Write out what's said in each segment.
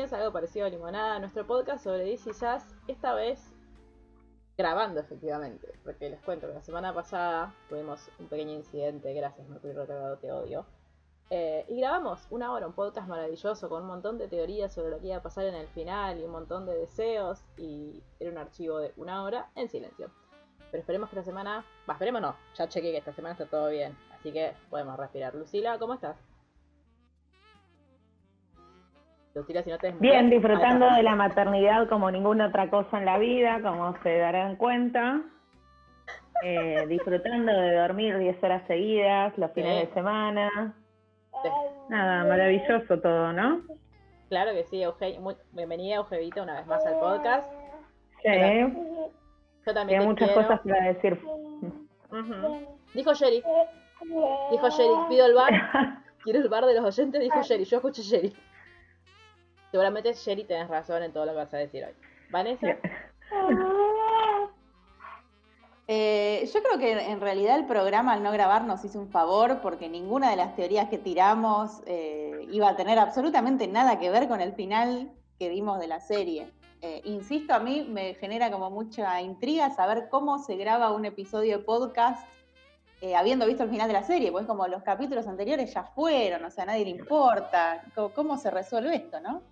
Bienvenidos a algo parecido a Limonada, nuestro podcast sobre DC Jazz, esta vez grabando efectivamente, porque les cuento que la semana pasada tuvimos un pequeño incidente, gracias Mercurio Retardado, te odio, eh, y grabamos una hora, un podcast maravilloso con un montón de teorías sobre lo que iba a pasar en el final y un montón de deseos, y era un archivo de una hora en silencio. Pero esperemos que esta semana, va, esperemos no, ya chequé que esta semana está todo bien, así que podemos respirar. Lucila, ¿cómo estás? Bien, disfrutando de la maternidad como ninguna otra cosa en la vida, como se darán cuenta. Eh, disfrutando de dormir 10 horas seguidas, los fines de semana. Nada, maravilloso todo, ¿no? Claro que sí, bienvenida Eugevita una vez más al podcast. Sí. Yo también. Hay muchas cosas para decir. Dijo Sherry. Dijo Sherry, pido el bar. Quiero el bar de los oyentes, dijo Sherry. Yo escuché Sherry. Seguramente, Sherry, tenés razón en todo lo que vas a decir hoy. ¿Vanessa? Eh, yo creo que en realidad el programa al no grabar nos hizo un favor porque ninguna de las teorías que tiramos eh, iba a tener absolutamente nada que ver con el final que vimos de la serie. Eh, insisto, a mí me genera como mucha intriga saber cómo se graba un episodio de podcast habiendo visto el final de la serie, pues como los capítulos anteriores ya fueron, o sea, a nadie le importa. cómo se resuelve esto, no?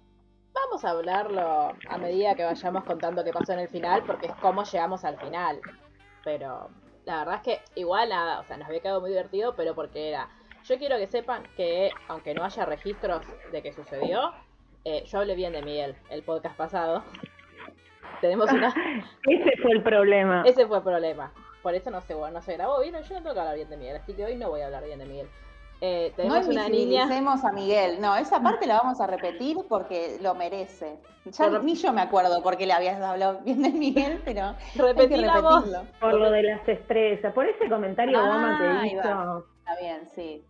Vamos a hablarlo a medida que vayamos contando qué pasó en el final, porque es cómo llegamos al final. Pero la verdad es que igual nada, o sea, nos había quedado muy divertido, pero porque era. Yo quiero que sepan que, aunque no haya registros de que sucedió, eh, yo hablé bien de Miguel el podcast pasado. Tenemos una. Ese fue el problema. Ese fue el problema. Por eso no se, no se grabó bien. Yo no tengo que hablar bien de Miguel, así que hoy no voy a hablar bien de Miguel. Eh, tenemos no una niña. a Miguel. No, esa parte la vamos a repetir porque lo merece. Ya ni yo me acuerdo porque le habías hablado bien de Miguel, pero Repetí hay que repetirlo. Por lo de las estrellas, por ese comentario ah, que hizo. Está bien, sí.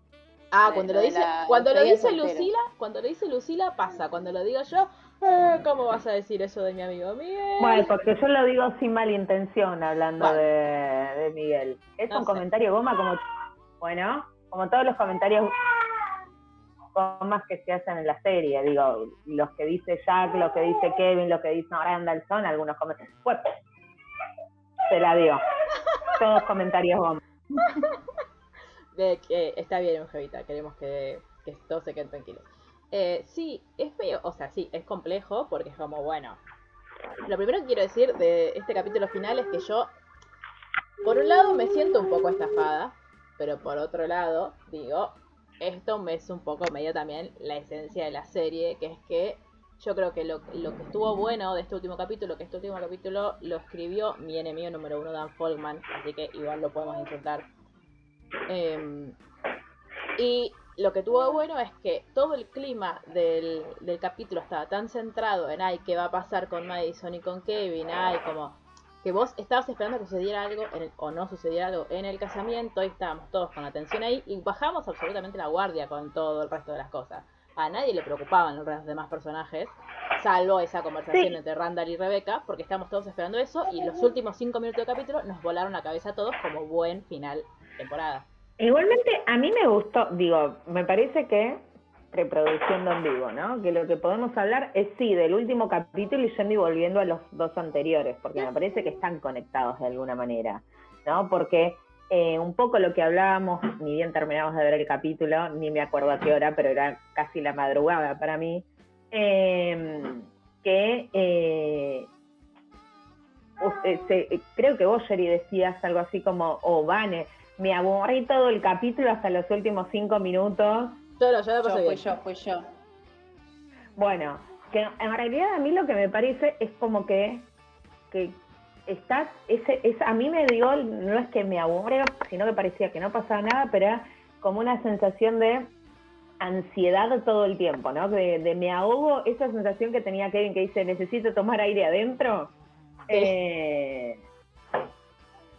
Ah, cuando lo dice, cuando lo dice Lucila, cuando lo dice Lucila pasa. Cuando lo digo yo, eh, ¿cómo vas a decir eso de mi amigo Miguel? Bueno, porque yo lo digo sin mala intención hablando de, Miguel. Es un comentario goma como, bueno, como todos los comentarios más que se hacen en la serie, digo, los que dice Jack, lo que dice Kevin, lo que dice Randall son algunos comentarios. Pues, se la dio. Todos comentarios bomba. De que está bien, Jevita, queremos que, todos se queden tranquilos. Eh, sí, es feo, o sea, sí, es complejo porque es como, bueno, lo primero que quiero decir de este capítulo final es que yo, por un lado, me siento un poco estafada pero por otro lado, digo, esto me es un poco medio también la esencia de la serie, que es que yo creo que lo, que estuvo bueno de este último capítulo, que este último capítulo lo escribió mi enemigo número uno, Dan Folkman, así que igual lo podemos intentar. Em, y lo que tuvo bueno es que todo el clima del, del capítulo estaba tan centrado en, ay, ¿qué va a pasar con Madison y con Kevin? Ay, como que vos estabas esperando que sucediera algo o no sucediera algo en el casamiento y estábamos todos con atención ahí y bajamos absolutamente la guardia con todo el resto de las cosas. A nadie le preocupaban los demás personajes, salvo esa conversación entre Randall y Rebecca, porque estábamos todos esperando eso y los últimos cinco minutos de capítulo nos volaron la cabeza a todos como buen final temporada. Igualmente, a mí me gustó, digo, me parece que reproduciendo en vivo, ¿no? Que lo que podemos hablar es sí del último capítulo y yendo y volviendo a los dos anteriores, porque me parece que están conectados de alguna manera, ¿no? Porque eh, un poco lo que hablábamos, ni bien terminamos de ver el capítulo, ni me acuerdo a qué hora, pero era casi la madrugada para mí, em, que eh, eh, creo que vos, Jerry, decías algo así como, oh, Vane, me aburrí todo el capítulo hasta los últimos cinco minutos yo lo, yo Fui yo, fui yo. Bueno, que en realidad a mí lo que me parece es como que, que está, ese, es, a mí me dio, no es que me aburre, sino que parecía que no pasaba nada, pero era como una sensación de ansiedad todo el tiempo, ¿no? De, de me ahogo, esa sensación que tenía Kevin que dice, necesito tomar aire adentro. Sí, eh,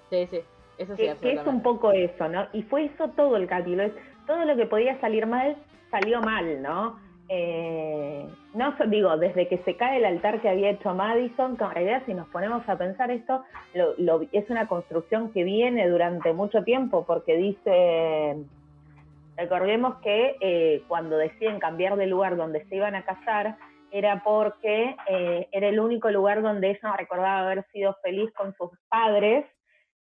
sí, sí, eso sí. Que, es un poco eso, ¿no? Y fue eso todo el capítulo todo lo que podía salir mal, salió mal, ¿no? Eh, no digo, desde que se cae el altar que había hecho Madison, que realidad si nos ponemos a pensar esto, es una construcción que viene durante mucho tiempo, porque dice, recordemos que eh, cuando deciden cambiar de lugar donde se iban a casar, era porque eh, era el único lugar donde ella recordaba haber sido feliz con sus padres.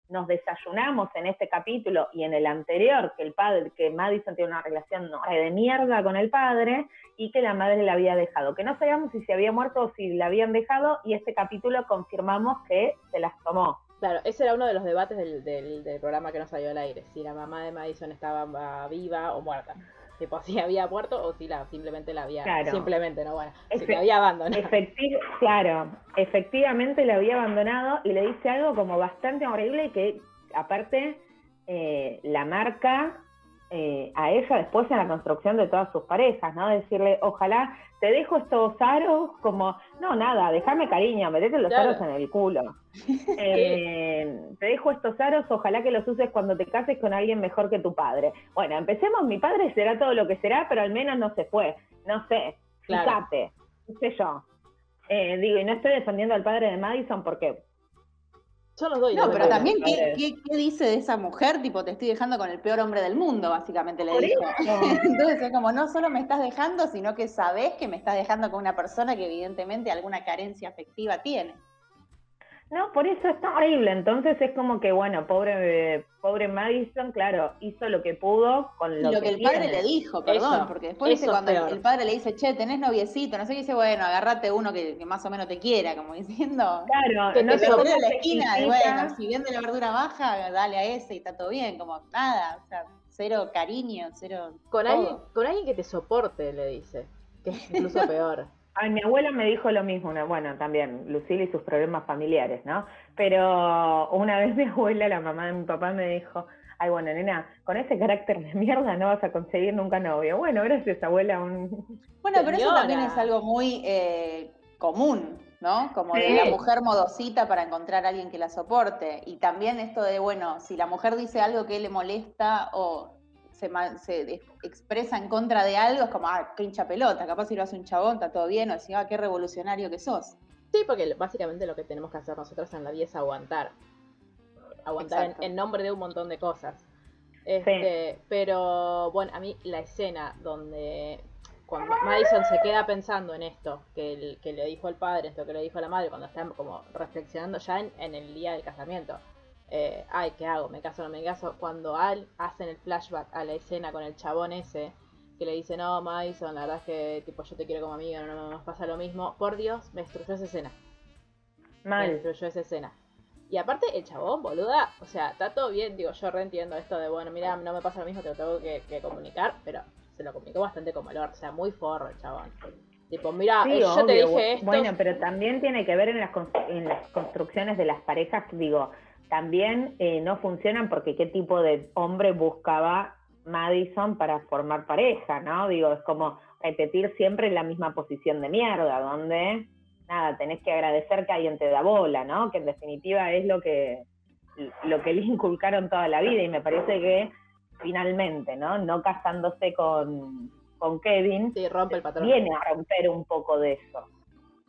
Nos desayunamos en este capítulo y en el anterior que el padre, que Madison tiene una relación de mierda con el padre y que la madre la había dejado. Que no sabíamos si se había muerto o si la habían dejado y este capítulo confirmamos que se las tomó. Claro, ese era uno de los debates del, del, programa que no salió al aire, si la mamá de Madison estaba viva o muerta. Tipo, si había muerto o si la, simplemente la había... Simplemente, no, bueno, si la había abandonado. claro, efectivamente la había abandonado y le dice algo como bastante horrible que aparte eh, la marca eh, a ella después en la construcción de todas sus parejas, ¿no? Decirle, ojalá te dejo estos aros como, no, nada, déjame cariño, metete los aros en el culo. Eh, te dejo estos aros, ojalá que los uses cuando te cases con alguien mejor que tu padre. Bueno, empecemos, mi padre será todo lo que será, pero al menos no se fue. No sé, fíjate, no sé yo. Eh, digo, y no estoy defendiendo al padre de Madison porque yo los doy. No, pero también, ¿qué, ¿qué, dice de esa mujer? Tipo, te estoy dejando con el peor hombre del mundo, básicamente le dijo. Entonces es como, no solo me estás dejando, sino que sabes que me estás dejando con una persona que evidentemente alguna carencia afectiva tiene. No, por eso está horrible. Entonces es como que, bueno, pobre, pobre Madison, claro, hizo lo que pudo con lo, lo que, el padre le dijo, perdón, porque después dice cuando el, padre le dice, che, tenés noviecito, no sé qué dice, bueno, agárrate uno que, más o menos te quiera, como diciendo. Claro, que no se en la esquina, y bueno, si vende la verdura baja, dale a ese y está todo bien, como nada, o sea, cero cariño, cero. Con alguien, con alguien que te soporte, le dice, que es incluso peor. Ay, mi abuela me dijo lo mismo, bueno, también Lucila y sus problemas familiares, ¿no? Pero una vez mi abuela, la mamá de mi papá, me dijo, ay, bueno, nena, con ese carácter de mierda no vas a conseguir nunca novio. Bueno, gracias, abuela. Un... Bueno, pero eso también es algo muy eh, común, ¿no? Como de la mujer modosita para encontrar a alguien que la soporte. Y también esto de, bueno, si la mujer dice algo que le molesta o se, expresa en contra de algo, es como, ah, qué hincha pelota, capaz si lo hace un chabón, está todo bien, o decir, ah, qué revolucionario que sos. Sí, porque básicamente lo que tenemos que hacer nosotros en la vida es aguantar. Aguantar en, nombre de un montón de cosas. Este, Pero bueno, a mí la escena donde cuando Madison se queda pensando en esto que, que le dijo el padre, esto que le dijo la madre, cuando están como reflexionando ya en, en el día del casamiento, eh, ay, ¿qué hago? ¿Me caso o no me caso? Cuando Al hacen el flashback a la escena con el chabón ese, que le dice, no, Madison, la verdad es que tipo yo te quiero como amiga, no, no nos pasa lo mismo. Por Dios, me destruyó esa escena. Mal. Me destruyó esa escena. Y aparte, el chabón, boluda, o sea, está todo bien, digo, yo reentiendo esto de, bueno, mira, no me pasa lo mismo, te lo tengo que, comunicar, pero se lo comunicó bastante como valor, o sea, muy forro el chabón. Tipo, mira, eh, yo te dije esto. Bueno, pero también tiene que ver en las, en las construcciones de las parejas, digo, también eh, no funcionan porque qué tipo de hombre buscaba Madison para formar pareja, ¿no? Digo, es como repetir siempre la misma posición de mierda, donde, nada, tenés que agradecer que alguien te da bola, ¿no? Que en definitiva es lo que, lo que le inculcaron toda la vida y me parece que finalmente, ¿no? No casándose con, con Kevin, rompe el patrón. viene a romper un poco de eso.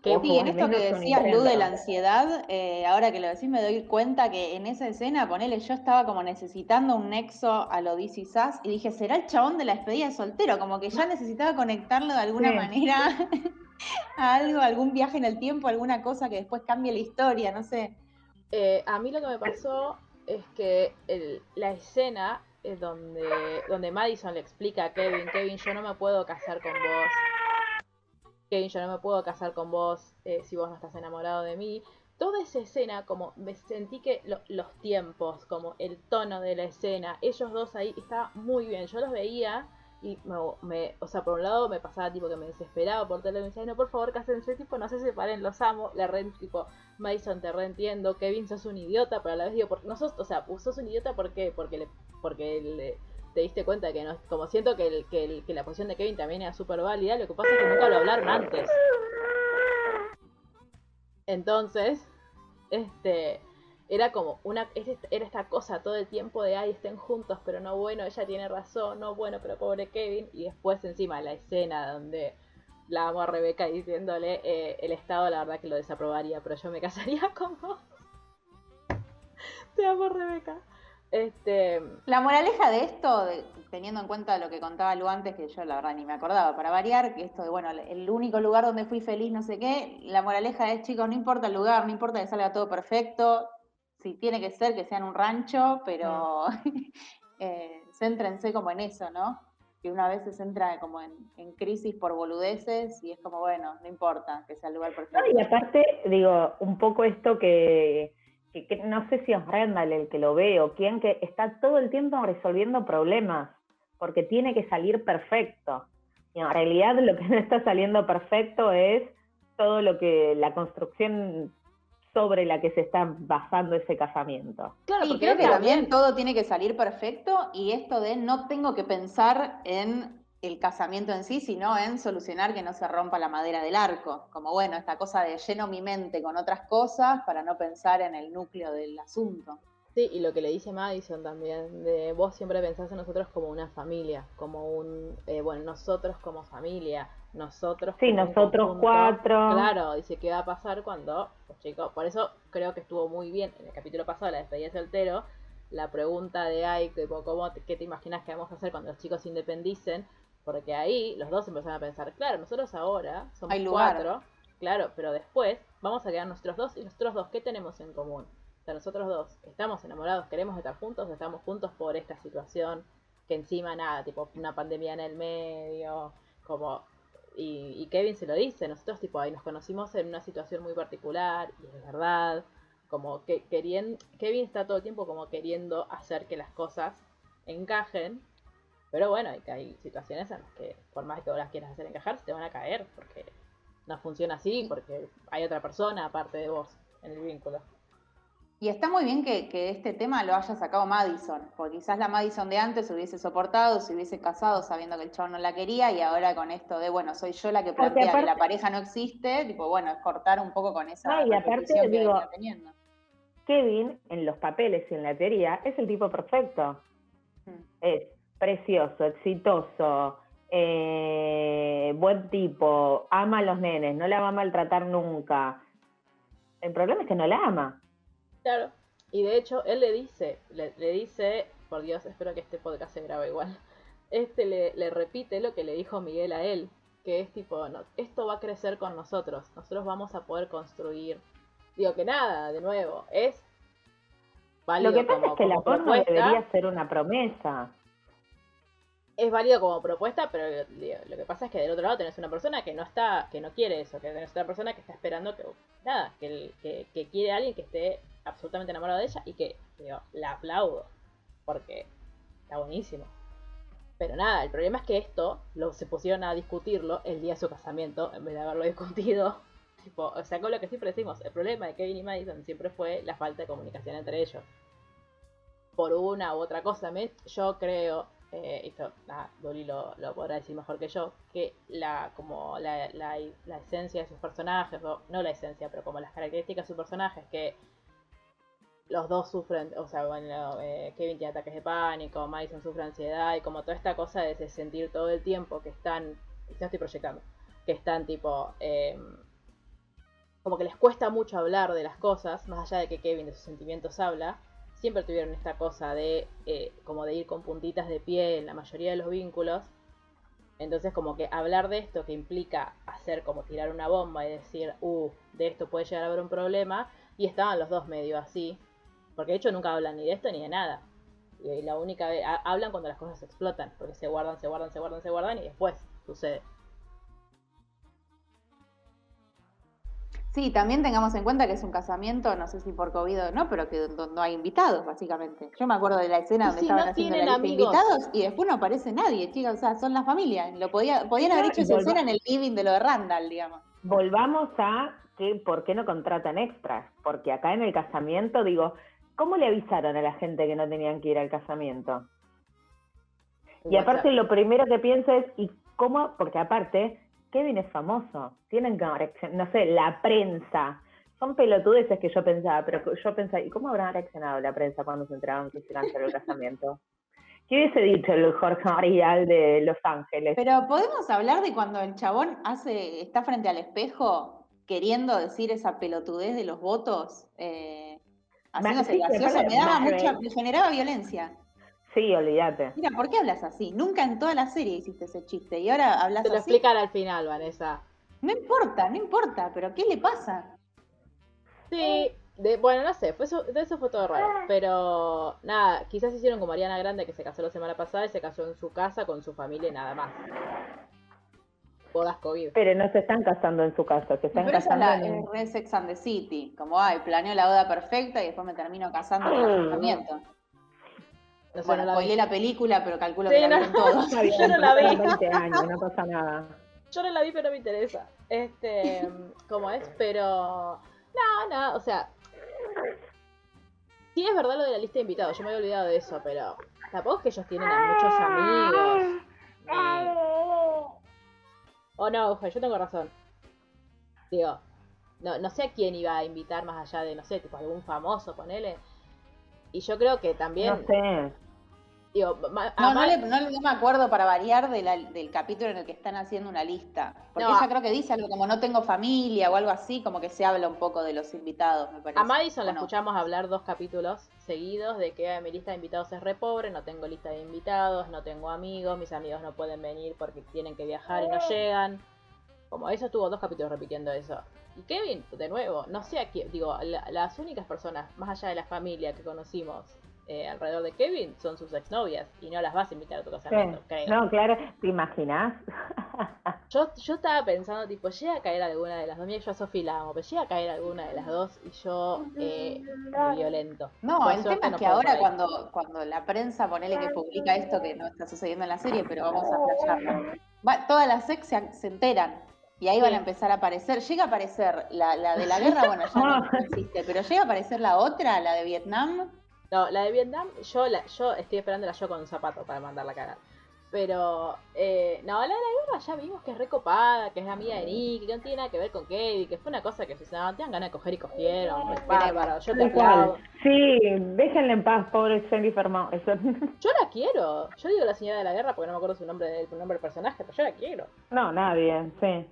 Que, sí, en esto que decías, Luz, de la ansiedad, eh, ahora que lo decís me doy cuenta que en esa escena, ponele, yo estaba como necesitando un nexo a lo DC Sass y dije, ¿será el chabón de la despedida de soltero? Como que ya necesitaba conectarlo de alguna manera a algo, algún viaje en el tiempo, alguna cosa que después cambie la historia, no sé. Eh, a mí lo que me pasó es que la escena es donde, donde Madison le explica a Kevin, Kevin, yo no me puedo casar con vos Kevin, yo no me puedo casar con vos eh, si vos no estás enamorado de mí. Toda esa escena, como me sentí que los tiempos, como el tono de la escena, ellos dos ahí, estaba muy bien. Yo los veía y me, o sea, por un lado me pasaba tipo que me desesperaba por teléfono y me decía, no, por favor, cásense, tipo, no se separen, los amo, la re, tipo, Mason te reentiendo, Kevin sos un idiota, pero a la vez digo, porque no sos, o sea, sos un idiota, ¿por qué? Porque le, porque le, te diste cuenta que no, como siento que, el, que, la posición de Kevin también era súper válida, lo que pasa es que nunca lo hablaron antes. Entonces, este, era como una, era esta cosa todo el tiempo de, ay, estén juntos, pero no bueno, ella tiene razón, no bueno, pero pobre Kevin, y después encima la escena donde la amo a Rebeca diciéndole, eh, el Estado la verdad que lo desaprobaría, pero yo me casaría con vos. Te amo, Rebeca. Este, La moraleja de esto, de- teniendo en cuenta lo que contaba Lu antes, que yo la verdad ni me acordaba para variar, que esto de, bueno, el único lugar donde fui feliz, no sé qué, la moraleja es, chicos, no importa el lugar, no importa que salga todo perfecto, si tiene que ser, que sea en un rancho, pero eh, céntrense como en eso, ¿no? Que una vez se centra como en, en crisis por boludeces y es como, bueno, no importa que sea el lugar perfecto. No, y aparte, digo, un poco esto que, que- que no sé si es Randall el que lo ve o quién, que está todo el tiempo resolviendo problemas, porque tiene que salir perfecto. Y en realidad lo que no está saliendo perfecto es todo lo que, la construcción sobre la que se está basando ese casamiento. claro, porque creo que también todo tiene que salir perfecto y esto de no tengo que pensar en el casamiento en sí, sino en solucionar que no se rompa la madera del arco. Como bueno, esta cosa de lleno mi mente con otras cosas para no pensar en el núcleo del asunto. Sí, y lo que le dice Madison también, de vos siempre pensás en nosotros como una familia, como un, eh, bueno, nosotros como familia, nosotros Sí, nosotros conjunto. cuatro. Claro, dice qué va a pasar cuando los chicos, por eso creo que estuvo muy bien en el capítulo pasado, la despedida de soltero, la pregunta de Ike, tipo, ¿cómo te- ¿qué te imaginas que vamos a hacer cuando los chicos se independicen? Porque ahí los dos empezaron a pensar, claro, nosotros ahora somos Hay lugar. cuatro, claro, pero después vamos a quedar nosotros dos y nosotros dos, ¿qué tenemos en común? O sea, nosotros dos estamos enamorados, queremos estar juntos, estamos juntos por esta situación que encima nada, tipo una pandemia en el medio, como y, y Kevin se lo dice, nosotros tipo ahí nos conocimos en una situación muy particular y es verdad, como que querían, Kevin está todo el tiempo como queriendo hacer que las cosas encajen, pero bueno, hay, que hay situaciones en las que por más que vos las quieras hacer encajar, se te van a caer porque no funciona así, porque hay otra persona aparte de vos en el vínculo. Y está muy bien que, que este tema lo haya sacado Madison, porque quizás la Madison de antes se hubiese soportado, se hubiese casado sabiendo que el chabón no la quería, y ahora con esto de, bueno, soy yo la que Porque plantea que aparte- la pareja no existe, tipo, bueno, es cortar un poco con esa No, y aparte, que digo, teniendo. Kevin, en los papeles y en la teoría, es el tipo perfecto. Mm. Es precioso, exitoso, eh, buen tipo, ama a los nenes, no la va a maltratar nunca. El problema es que no la ama. Claro. Y de hecho, él le dice, le, le dice, por Dios, espero que este podcast se grabe igual. Este le, le repite lo que le dijo Miguel a él, que es tipo, no, esto va a crecer con nosotros, nosotros vamos a poder construir. Digo que nada, de nuevo, es válido Lo que pasa como, es que la porno debería ser una promesa. Es válido como propuesta, pero lo que pasa es que del otro lado tenés una persona que no está, que no quiere eso, que tenés otra persona que está esperando que, nada, que, que quiere a alguien que esté absolutamente enamorado de ella y que, digo, la aplaudo, porque está buenísimo. Pero nada, el problema es que esto lo, se pusieron a discutirlo el día de su casamiento, en vez de haberlo discutido. Tipo, o sea, con lo que siempre decimos, el problema de Kevin y Madison siempre fue la falta de comunicación entre ellos. Por una u otra cosa, me- yo creo, eh, esto, Dolly lo, podrá decir mejor que yo, que la, como la, la, esencia de sus personajes, no la esencia, pero como las características de sus personajes, que los dos sufren, o sea, bueno, eh, Kevin tiene ataques de pánico, Madison sufre ansiedad y como toda esta cosa de se sentir todo el tiempo que están, ya estoy proyectando, que están tipo, eh, como que les cuesta mucho hablar de las cosas, más allá de que Kevin de sus sentimientos habla, siempre tuvieron esta cosa de, eh, como de ir con puntitas de pie en la mayoría de los vínculos. Entonces como que hablar de esto que implica hacer como tirar una bomba y decir, uh, de esto puede llegar a haber un problema, y estaban los dos medio así, porque de hecho nunca hablan ni de esto ni de nada. Y la única vez, ha- hablan cuando las cosas explotan, porque se guardan, se guardan, se guardan, se guardan y después sucede. Sí, también tengamos en cuenta que es un casamiento, no sé si por COVID o no, pero que donde no hay invitados, básicamente. Yo me acuerdo de la escena donde si estaban no haciendo la lista de invitados y después no aparece nadie, chicas, o sea, son la familia. Lo podía, podían haber hecho esa escena en el living de lo de Randall, digamos. Volvamos a que por qué no contratan extras. Porque acá en el casamiento, digo, ¿cómo le avisaron a la gente que no tenían que ir al casamiento? Y aparte lo primero que pienso es, ¿y cómo? Porque aparte, Kevin es famoso, tienen que no sé, la prensa. Son pelotudeces que yo pensaba, pero yo pensaba, ¿y cómo habrá reaccionado la prensa cuando se enteraron que se canceló el casamiento? ¿Qué hubiese dicho el Jorge Arial de Los Ángeles? Pero podemos hablar de cuando el chabón hace, está frente al espejo queriendo decir esa pelotudez de los votos. Eh, Haciéndose gracioso, me daba mucha, me generaba violencia. Sí, olvídate. Mira, ¿por qué hablas así? Nunca en toda la serie hiciste ese chiste y ahora hablas Te lo así. explican al final, Vanessa. No importa, no importa, pero ¿qué le pasa? Sí, de, bueno, no sé, fue eso, de eso fue todo raro. Pero nada, quizás hicieron como Ariana Grande que se casó la semana pasada y se casó en su casa con su familia y nada más. Bodas COVID. Pero no se están casando en su casa, se están Pero esa es casando la en... es re Sex and the City. Como, ay, planeó la boda perfecta y después me termino casando en el casamiento. No sé, Bueno, no la spoilé vi. la película, pero calculo Sí, que la no. todos. Yo no la vi. pasaron 20 años, no pasa nada. Yo no la vi, pero no me interesa. Este, ¿cómo es? Pero, no, no, o sea, sí es verdad lo de la lista de invitados, yo me había olvidado de eso, pero tampoco es que ellos tienen a muchos amigos. ni- Oh no, Ufa, yo tengo razón. Digo, no, no sé a quién iba a invitar más allá de, no sé, tipo algún famoso, ponele. Y yo creo que también, No sé. digo, No, no, Ma- le- no, no me acuerdo para variar de la- del capítulo en el que están haciendo una lista. Porque No, ella creo que dice algo como no tengo familia o algo así, como que se habla un poco de los invitados, me parece. A Madison la escuchamos hablar dos capítulos seguidos de que "Ay, mi lista de invitados es re pobre, no tengo lista de invitados, no tengo amigos, mis amigos no pueden venir porque tienen que viajar y no llegan. Como eso estuvo dos capítulos repitiendo eso. Y Kevin, de nuevo, no sé a quién, digo, la- las únicas personas, más allá de la familia que conocimos eh, alrededor de Kevin, son sus exnovias y no las vas a invitar a tu casamiento, creo. No, claro, ¿te imaginas? Yo, yo estaba pensando, tipo, llega a caer alguna de las dos, mira, yo a Sofi la amo, pero llega a caer alguna de las dos y yo eh, me violento. No, Por el tema es no que ahora cuando, cuando la prensa, ponele que publica esto que no está sucediendo en la serie, pero vamos a flashearlo. Va- todas las ex se, se enteran y ahí van Sí. a empezar a aparecer. Llega a aparecer la, la de la guerra, bueno, ya no, no existe, pero llega a aparecer la otra, la de Vietnam. No, la de Vietnam, yo la, yo estoy esperándola yo con un zapato para mandarla a cagar. Pero, eh, no, la de la guerra ya vimos que es recopada, que es amiga de Nick, que no tiene nada que ver con Kevin, que fue una cosa que se no, tengan ganas de coger y cogieron. es bárbaro, yo te aplaudo. Sí, déjenla en paz, pobre Mo. Eso- Yo la quiero. Yo digo la señora de la guerra porque no me acuerdo su nombre del nombre del personaje, pero yo la quiero. No, nadie, sí.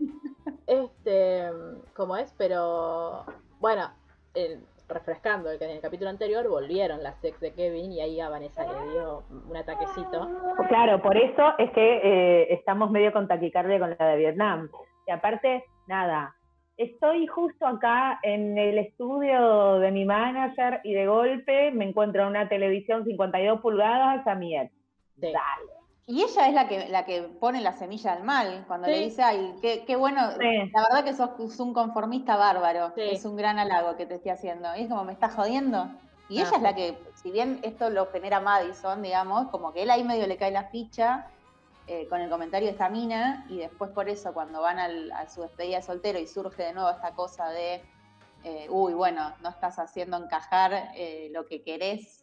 Este, como es, pero bueno, el- refrescando el que en el capítulo anterior volvieron las ex de Kevin y ahí a Vanessa le dio un ataquecito. Claro, por eso es que eh, estamos medio con taquicardia con la de Vietnam. Y aparte, nada, estoy justo acá en el estudio de mi manager y de golpe me encuentro en una televisión 52 pulgadas a mi ex. Sí. Dale. Y ella es la que, la que pone la semilla del mal, cuando Sí. le dice, ay, qué, qué bueno, Sí. la verdad que sos un conformista bárbaro, Sí. es un gran halago que te estoy haciendo. Y es como, me estás jodiendo. Y ella es la que, si bien esto lo genera Madison, digamos, como que él ahí medio le cae la ficha eh, con el comentario de esta mina, y después por eso cuando van al- a su despedida de soltero y surge de nuevo esta cosa de, eh, uy, bueno, no estás haciendo encajar eh, lo que querés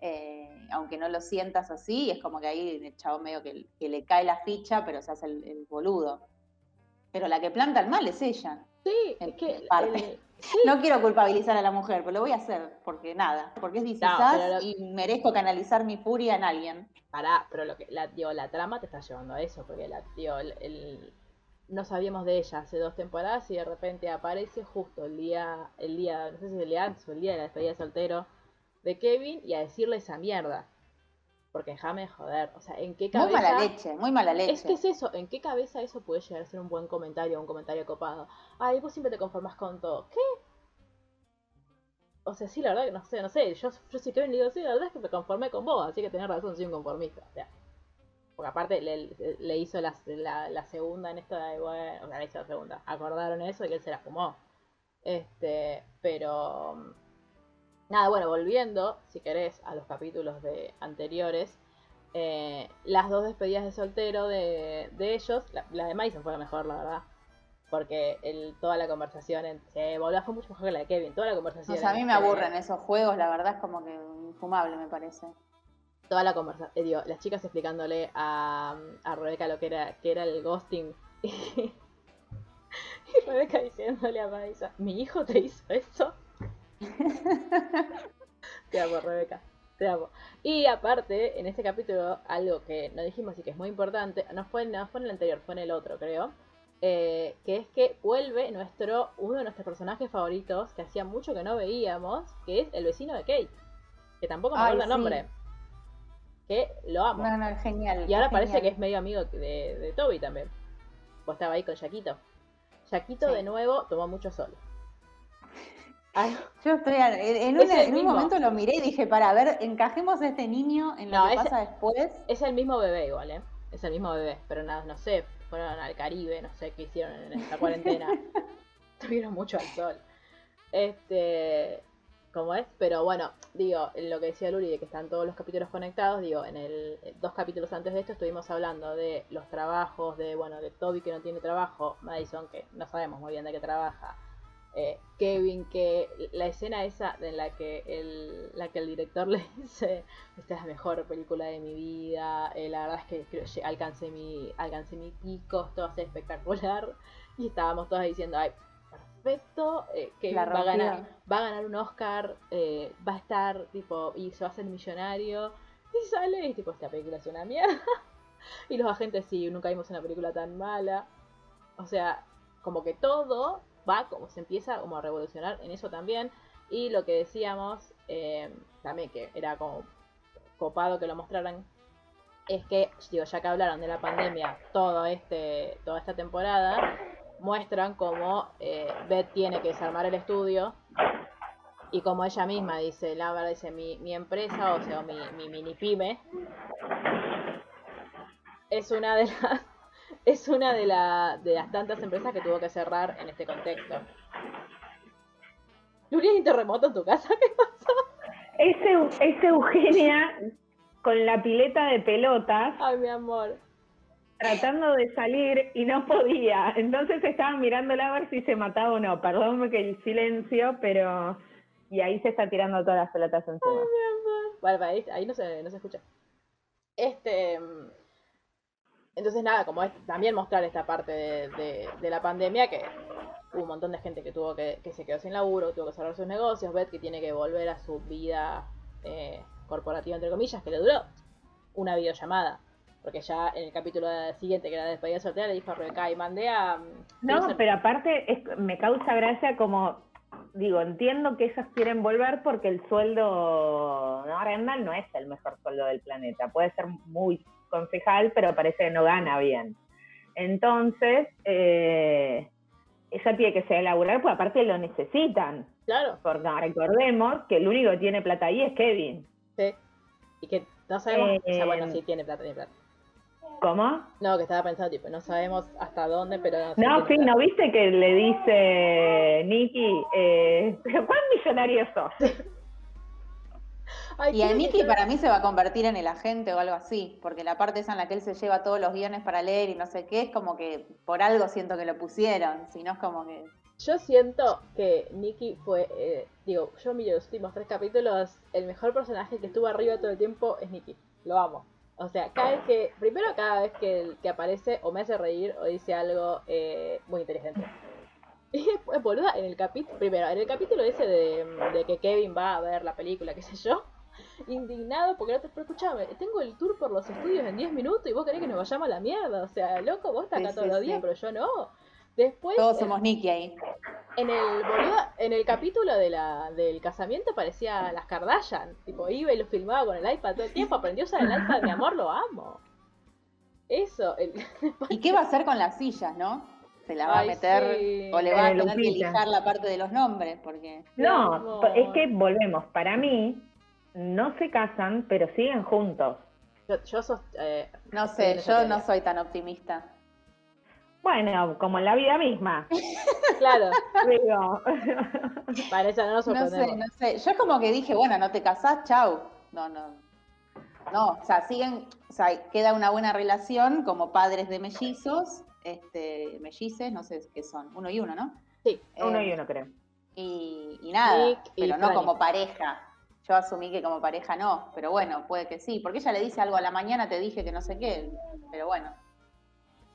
eh, aunque no lo sientas así, es como que ahí el chavo medio que, que le cae la ficha, pero se hace el, el boludo. Pero la que planta el mal es ella. Sí, En- es que parte. el- sí, No quiero culpabilizar a la mujer, pero lo voy a hacer, porque nada, porque es No, disfraz lo- y merezco canalizar mi furia en alguien. pará, pero lo que la, digo, la trama te está llevando a eso, porque la, digo, el, el- no sabíamos de ella hace dos temporadas y de repente aparece justo el día, el día, no sé si es el día antes o el día de la despedida de soltero de Kevin y a decirle esa mierda. Porque déjame joder, o sea, ¿en qué Muy cabeza? mala leche, muy mala leche. Es que es eso, ¿en qué cabeza eso puede llegar a ser un buen comentario, un comentario copado? Ay, vos siempre te conformás con todo. ¿Qué? O sea, sí, la verdad que no sé, no sé. Yo, yo sí Kevin le digo, sí, la verdad es que me conformé con vos, así que tenés razón, soy un conformista. O sea, porque aparte le, le hizo la, la, la segunda en esto de, bueno, o sea, le hizo la segunda. Acordaron eso y que él se la fumó. Este, pero... Nada, bueno, volviendo, si querés, a los capítulos de anteriores. eh, las dos despedidas de soltero de, de ellos, la, la de Mason fue la mejor, la verdad. Porque el, toda la conversación, en, se volvió, fue mucho mejor que la de Kevin. Toda la O conversación. sea, a mí me aburren esos juegos, la verdad es como que infumable, me parece. toda la conversación, eh, digo, las chicas explicándole a, a Rebeca lo que era, que era el ghosting. y Rebeca diciéndole a Madison, ¿mi hijo te hizo eso? te amo, Rebeca, te amo. Y aparte, en este capítulo, algo que no dijimos y que es muy importante, no fue, no fue en el anterior, fue en el otro, creo. eh, que es que vuelve nuestro uno de nuestros personajes favoritos, que hacía mucho que no veíamos, que es el vecino de Kate, que tampoco me acuerdo el sí. nombre, que lo amo. No, no, genial. y ahora parece que es medio amigo de, de Toby también. Vos estaba ahí con Yaquito. Yaquito Sí. de nuevo tomó mucho sol. Ay, Yo estoy en, Es un momento lo miré y dije, para, a ver, encajemos a este niño en lo No, que pasa después. es el mismo bebé igual, ¿eh? Es el mismo bebé, pero no, no sé, fueron al Caribe, no sé qué hicieron en esta cuarentena. Tuvieron mucho al sol. Este, ¿cómo es? Pero bueno, digo, lo que decía Luri de que están todos los capítulos conectados, digo, en el dos capítulos antes de esto estuvimos hablando de los trabajos, de, bueno, de Toby que no tiene trabajo, Madison que no sabemos muy bien de qué trabaja, eh, Kevin que la escena esa en la que el, la que el director le dice, esta es la mejor película de mi vida, eh, la verdad es que creo alcancé mi, alcancé mi pico, esto va a ser espectacular, y estábamos todos diciendo, ay, perfecto, eh, Kevin va a ganar, va a ganar un Oscar, eh, va a estar, tipo, y se va a hacer millonario, y sale y tipo, esta película es una mierda, y los agentes sí, nunca vimos una película tan mala, o sea, como que todo va como se empieza como a revolucionar en eso también, y lo que decíamos, eh, también que era como copado que lo mostraran, es que, digo, ya que hablaron de la pandemia todo este, toda esta temporada, muestran cómo eh, Beth tiene que desarmar el estudio y como ella misma dice, Laura dice, mi, mi empresa, o sea, mi, mi mini pyme, es una de las es una de, la, de las tantas empresas que tuvo que cerrar en este contexto. Luli, ¿hay terremoto en tu casa? ¿Qué pasó? Es, Eu- es Eugenia con la pileta de pelotas Ay, mi amor. tratando de salir y no podía. Entonces estaban mirándola a ver si se mataba o no. Perdón que el silencio, pero... Y ahí se está tirando todas las pelotas encima. Vale, vale, ahí, ahí no, se, no se escucha. Este. Entonces, nada, como es también mostrar esta parte de, de- de la pandemia, que hubo un montón de gente que tuvo que, que se quedó sin laburo, tuvo que cerrar sus negocios, Beth que tiene que volver a su vida eh, corporativa, entre comillas, que le duró una videollamada. Porque ya en el capítulo siguiente, que era de despedida soltera, le dijo a Rebeca y mandé a. No, pero aparte es- me causa gracia como, digo, entiendo que ellos quieren volver porque el sueldo, no, Randall no es el mejor sueldo del planeta, puede ser muy concejal, pero parece que no gana bien. Entonces, eh, ella tiene que ser laburar, porque aparte lo necesitan, Claro, porque recordemos que el único que tiene plata ahí es Kevin. sí. Y que no sabemos. o sea, bueno, Eh, sí, tiene plata, tiene plata. ¿Cómo? No, que estaba pensando, tipo, no sabemos hasta dónde, pero no, No, sí, plata. ¿no viste que le dice Nicky, eh, ¿pero cuán millonario sos? Ay, Y a quiero Nicky quitar- para mí se va a convertir en el agente o algo así, porque la parte esa en la que él se lleva todos los guiones para leer y no sé qué, es como que por algo siento que lo pusieron, si no es como que... Yo siento que Nicky fue, eh, digo, yo miro los últimos tres capítulos, el mejor personaje que estuvo arriba todo el tiempo es Nicky. Lo amo. O sea, cada vez que, primero cada vez que, que aparece o me hace reír o dice algo eh, muy inteligente. Y después, boluda, en el capítulo, primero, en el capítulo ese de, de que Kevin va a ver la película, qué sé yo, indignado porque no te, pero escuchame, tengo el tour por los estudios en 10 minutos y vos querés que nos vayamos a la mierda. O sea, loco, vos estás Sí, acá sí, todos los sí. días, pero yo no. Después, Todos somos Nicky ahí. en el boluda, en el capítulo de la, del casamiento parecía las Kardashian. Tipo, iba y lo filmaba con el iPad todo el tiempo. Aprendió a usar el iPad, mi amor, lo amo. Eso, el- ¿Y qué va a hacer con las sillas, no? Se la va Ay, a meter sí. o le va a Eh, tener que Lupita. lijar la parte de los nombres, porque... No, amor. es que volvemos. Para mí, no se casan, pero siguen juntos. yo, yo sos, eh, No sé, yo teoría. no soy tan optimista. Bueno, como en la vida misma. Claro, Digo, para eso no nos No sé, no sé. Yo es como que dije, bueno, no te casás, chau. No, no. No, o sea, siguen, o sea, queda una buena relación como padres de mellizos, este, mellices, no sé qué son, uno y uno, ¿no? Sí, uno Eh, y uno creo. Y, y nada, Nick y pero no Franny. como pareja. Yo asumí que como pareja no, pero bueno, puede que sí, porque ella le dice algo a la mañana, te dije que no sé qué, pero bueno.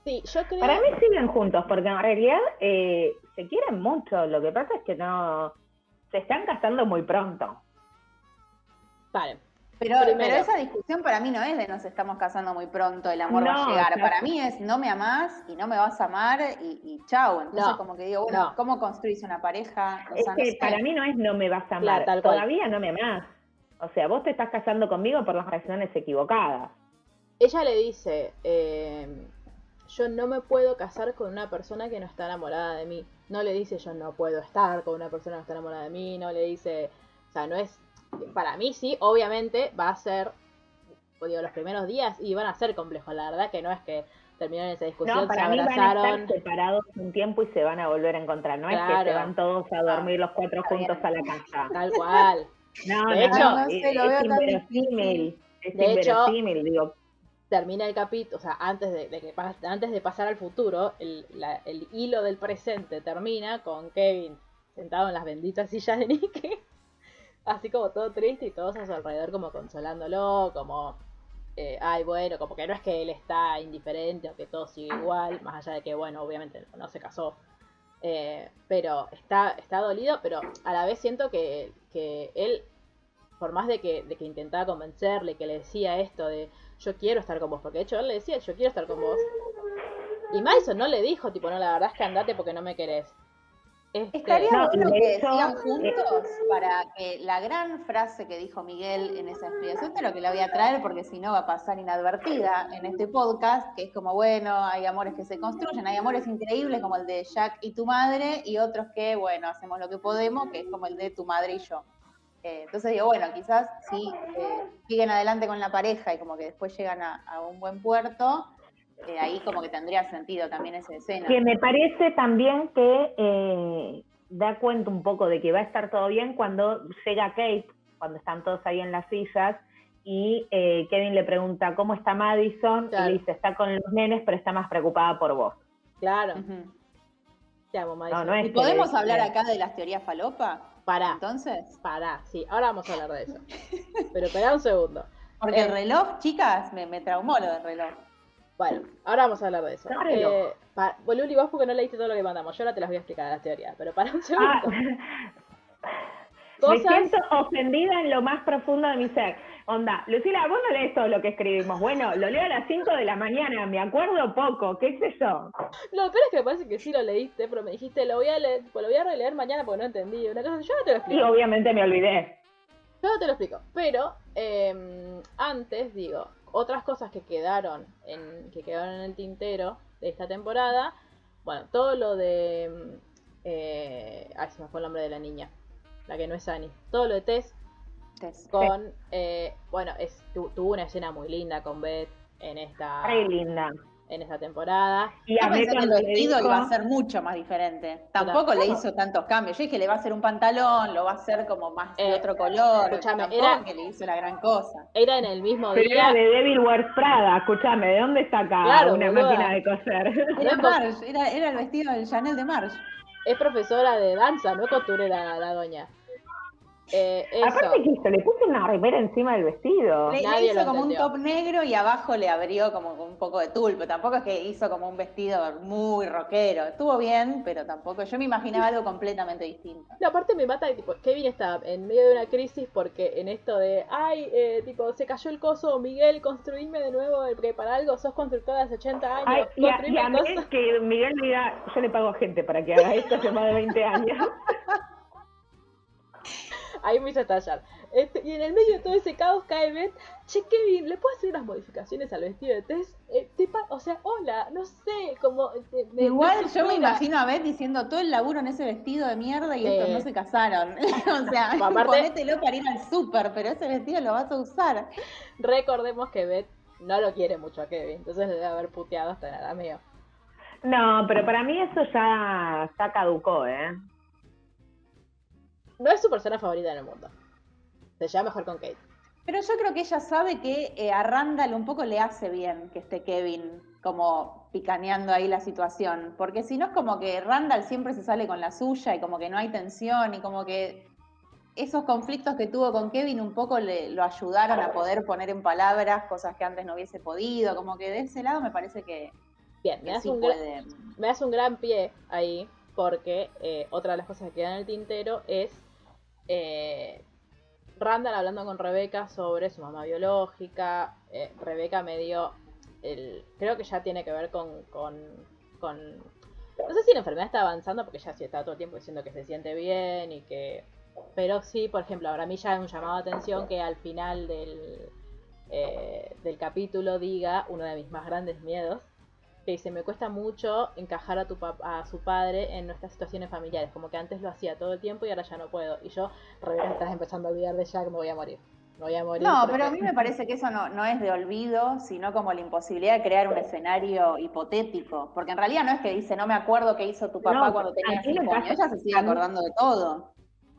sí, yo creo. Para mí siguen juntos, porque en realidad eh, se quieren mucho. Lo que pasa es que no. Se están casando muy pronto. Vale. Pero, esa discusión para mí no es de nos estamos casando muy pronto, el amor va a llegar. Para mí es no me amás y no me vas a amar y, y chau. Entonces No, como que digo, bueno, no. ¿cómo construís una pareja? O Es sea, no que sé. para mí no es no me vas a amar, Claro, todavía no me amás. O sea, vos te estás casando conmigo por las razones equivocadas. Ella le dice, eh, yo no me puedo casar con una persona que no está enamorada de mí. No le dice yo no puedo estar con una persona que no está enamorada de mí. No le dice, o sea, no es, para mí sí, obviamente va a ser, digo, los primeros días y van a ser complejos. La verdad que no es que terminaron esa discusión, No, se mí van a abrazaron. estar separados un tiempo y se van a volver a encontrar. No es que se van todos a dormir los cuatro juntos a la casa. Tal cual. No, De no, hecho- no, No sé, es, lo veo es inverosímil. Es De hecho- inverosímil, digo. termina el capítulo, o sea, antes de, de que pas- antes de pasar al futuro, el, la- el hilo del presente termina con Kevin sentado en las benditas sillas de Nicky, así como todo triste y todos a su alrededor como consolándolo, como, eh, ay, bueno, como que no es que él está indiferente o que todo sigue igual, más allá de que, bueno, obviamente no se casó, eh, pero está, está dolido, pero a la vez siento que, que él, por más de que, de que intentaba convencerle, que le decía esto de yo quiero estar con vos, porque de hecho él le decía yo quiero estar con vos. Y Madison no le dijo, tipo, no, la verdad es que andate porque no me querés. Este, Estaría No, bueno que hecho, sigan eh, juntos para que la gran frase que dijo Miguel en esa explicación, pero que la voy a traer porque si no va a pasar inadvertida en este podcast, que es como, bueno, hay amores que se construyen, hay amores increíbles como el de Jack y tu madre, y otros que, bueno, hacemos lo que podemos, que es como el de tu madre y yo. Eh, entonces digo, bueno, quizás si eh, siguen adelante con la pareja y como que después llegan a, a un buen puerto, eh, ahí como que tendría sentido también esa escena. Que me parece también que eh, da cuenta un poco de que va a estar todo bien cuando llega Kate, cuando están todos ahí en las sillas, y eh, Kevin le pregunta cómo está Madison, Claro. y le dice, está con los nenes, pero está más preocupada por vos. Claro, Ujú. te amo, Madison. no es ¿Y podemos hablar acá de las teorías falopa? Pará, Entonces, pará, sí, ahora vamos a hablar de eso. Pero espera un segundo. porque Eh. el reloj, chicas, me, me traumó lo del reloj. Bueno, ahora vamos a hablar de eso. Eh, pa- Luli, vos porque no leíste todo lo que mandamos. Yo ahora te las voy a explicar las teorías, pero para un segundo. Ah, me siento ofendida en lo más profundo de mi ser. Onda, Lucila, vos no lees todo lo que escribimos. Bueno, lo leo a las 5 de la mañana, me acuerdo poco, qué sé yo. Lo peor es que me parece que sí lo leíste, pero me dijiste, lo voy a leer, pues lo voy a releer mañana porque no entendí. Una cosa, yo no te lo Y explico. obviamente me olvidé. Yo no te lo explico. Pero eh, antes, digo, otras cosas que quedaron en, que quedaron en el tintero de esta temporada. Bueno, todo lo de. mm, Eh, ay, se me fue el nombre de la niña. La que no es Annie. Todo lo de Tess Tess. con. eh, bueno, es, tu- tuvo una escena muy linda con Beth en esta, Re linda. En esta temporada. Y a pensé que el vestido dijo- iba a ser mucho más diferente. Tampoco le hizo tantos cambios. Yo dije, le va a hacer un pantalón, lo va a hacer como más de Eh, otro color. escúchame, Tampoco era- que le hizo la gran cosa. Era en el mismo Pero día. era de Devil Wears Prada, escúchame, ¿de dónde está acá Claro, una boluda. máquina de coser? Era Marge, era, era el vestido del Chanel de Marge. Es profesora de danza, no es costurera la doña. Eh, eso. Aparte que hizo, le puso una remera encima del vestido. Le, le Nadie hizo lo como un entendió. top negro y abajo le abrió como un poco de tul, pero tampoco es que hizo como un vestido muy rockero. Estuvo bien, pero tampoco. Yo me imaginaba algo completamente distinto. No, aparte me mata que tipo, Kevin está en medio de una crisis porque en esto de, ay, eh, tipo, se cayó el coso, Miguel, construirme de nuevo, eh, porque para algo sos constructora de hace 80 años, Ay, y, a, y a mí es que Miguel me diga, yo le pago a gente para que haga esto hace más de 20 años. Ahí me hizo estallar. Este, y en el medio de todo ese caos cae Beth, che, Kevin, ¿le puedo hacer unas modificaciones al vestido de Tess? Eh, te o sea, hola, no sé, como... eh, me- Igual me yo me imagino a Beth diciendo todo el laburo en ese vestido de mierda y estos Sí. no se casaron. o sea, Aparte- ponételo para ir al súper, pero ese vestido lo vas a usar. Recordemos que Beth no lo quiere mucho a Kevin, entonces le debe haber puteado hasta en el amigo. No, pero para mí eso ya, ya caducó, ¿eh? No es su persona favorita en el mundo. Se lleva mejor con Kate. Pero yo creo que ella sabe que eh, a Randall un poco le hace bien que esté Kevin como picaneando ahí la situación, porque si no es como que Randall siempre se sale con la suya y como que no hay tensión y como que esos conflictos que tuvo con Kevin un poco le, lo ayudaron a poder poner en palabras cosas que antes no hubiese podido, como que de ese lado me parece que, Bien, me sí un gran, me un gran pie ahí, porque eh, otra de las cosas que quedan en el tintero es eh, Randall hablando con Rebeca sobre su mamá biológica. Eh, Rebeca me dio el. Creo que ya tiene que ver con, con, con. No sé si la enfermedad está avanzando, porque ya sí está todo el tiempo diciendo que se siente bien y que. Pero sí, por ejemplo, ahora a mí ya es un llamado de atención que al final del, eh, del capítulo diga uno de mis más grandes miedos, que dice, me cuesta mucho encajar a, tu a su padre en nuestras situaciones familiares, como que antes lo hacía todo el tiempo y ahora ya no puedo. Y yo, Rebeca, estás empezando a olvidar de Jack, me voy a morir. Me voy a morir. No, pero a mí me parece que eso no, no es de olvido, sino como la imposibilidad de crear un escenario hipotético. Porque en realidad no es que dice, no me acuerdo qué hizo tu papá cuando tenía cinco años. Ella se sigue acordando de todo.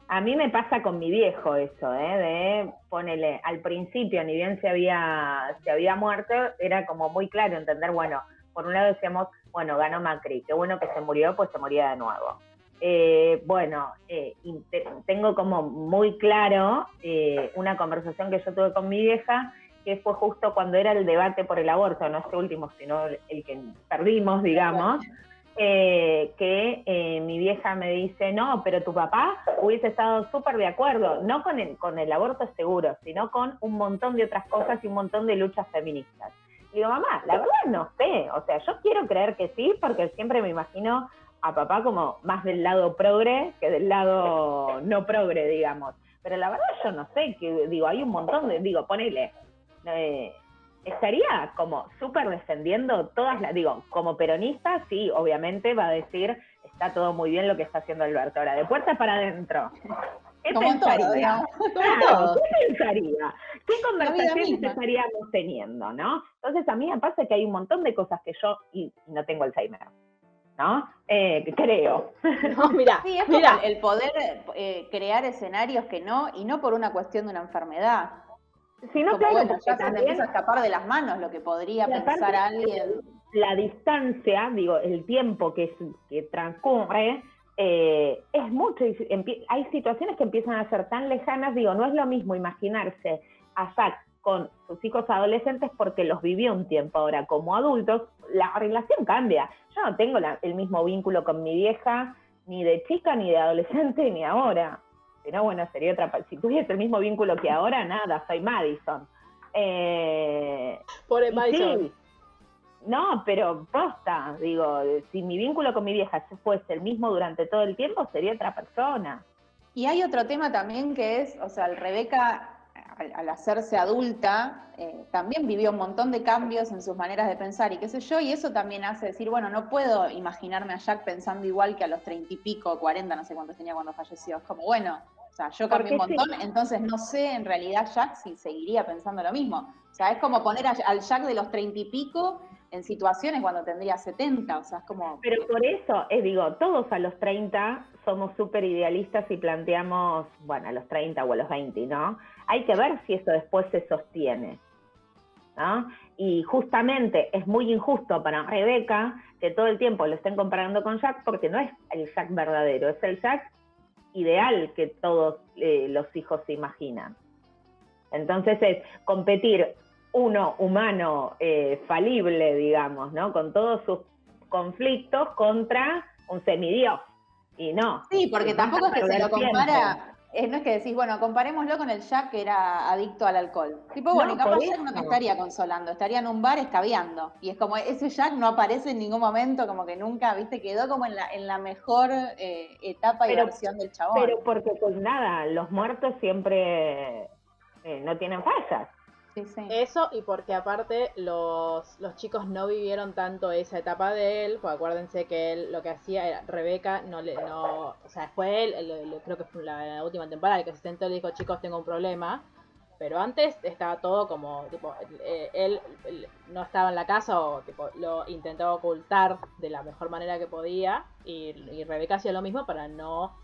A mí me pasa con mi viejo eso, ¿eh? de ponele, al principio, ni bien se había, se había muerto, era como muy claro entender, bueno, por un lado decíamos, bueno, ganó Macri, qué bueno que se murió, pues se moría de nuevo. Eh, bueno, eh, tengo como muy claro eh, una conversación que yo tuve con mi vieja, que fue justo cuando era el debate por el aborto, no este último, sino el, que perdimos, digamos, que mi vieja me dice, no, pero tu papá hubiese estado súper de acuerdo, no con el, con el aborto seguro, sino con un montón de otras cosas y un montón de luchas feministas digo, mamá, la verdad no sé, o sea, yo quiero creer que sí, porque siempre me imagino a papá como más del lado progre que del lado no progre, digamos. Pero la verdad yo no sé, que digo, hay un montón de, digo, ponele, eh, estaría como súper defendiendo todas las, digo, como peronista, sí, obviamente va a decir, está todo muy bien lo que está haciendo Alberto. Ahora, de puerta para adentro, ¿Qué pensaría? ¿Qué pensaría? ¿Qué conversaciones estaríamos teniendo, no? Entonces a mí me pasa que hay un montón de cosas que yo, y, no tengo Alzheimer, ¿no? Eh, creo. No, mira, sí, es mira. el poder eh, crear escenarios que no, y no por una cuestión de una enfermedad. Si no, claro, ya se empieza a escapar de las manos lo que podría pensar alguien. La distancia, digo, el tiempo que, que transcurre, eh, es mucho, hay situaciones que empiezan a ser tan lejanas, digo, no es lo mismo imaginarse a Jack con sus hijos adolescentes porque los vivió un tiempo ahora como adultos, la relación cambia. Yo no tengo el mismo vínculo con mi vieja, ni de chica, ni de adolescente, ni ahora. Pero bueno, sería otra. Si tuviese el mismo vínculo que ahora, nada, soy Madison. Eh, Por Madison. No, pero posta, digo, si mi vínculo con mi vieja fuese el mismo durante todo el tiempo, sería otra persona. Y hay otro tema también que es, o sea, Rebeca, al, hacerse adulta, eh, también vivió un montón de cambios en sus maneras de pensar y qué sé yo, y eso también hace decir, bueno, no puedo imaginarme a Jack pensando igual que a los treinta y pico, cuarenta, no sé cuántos tenía cuando falleció. Es como, bueno, o sea, yo cambié un montón, entonces no sé en realidad Jack si seguiría pensando lo mismo. O sea, es como poner al Jack de los treinta y pico en situaciones cuando tendría 70, o sea, es como... Pero por eso, es digo, todos a los 30 somos súper idealistas y planteamos, bueno, a los 30 o a los 20, ¿no? Hay que ver si eso después se sostiene, ¿no? Y justamente es muy injusto para Rebeca que todo el tiempo lo estén comparando con Jack porque no es el Jack verdadero, es el Jack ideal que todos eh, los hijos se imaginan. Entonces es competir uno humano eh, falible, digamos, ¿no? Con todos sus conflictos contra un semidios. Y no. Sí, porque tampoco es que se lo compara. Eh, no es que decís, bueno, comparémoslo con el Jack que era adicto al alcohol. Tipo, bueno, capaz Jack no estaría consolando, estaría en un bar escabeando. Y es como, ese Jack no aparece en ningún momento, como que nunca, viste, quedó como en la, en la mejor eh, etapa y versión del chabón. Pero porque, pues nada, los muertos siempre no tienen fallas. Eso y porque aparte los, los chicos no vivieron tanto esa etapa de él, pues acuérdense que él lo que hacía era, Rebeca no le, no, o sea, fue él, creo que fue la, última temporada, que se sentó y le dijo, chicos, tengo un problema, pero antes estaba todo como, tipo, eh, él, no estaba en la casa o tipo, lo intentó ocultar de la mejor manera que podía y, Rebeca hacía lo mismo para no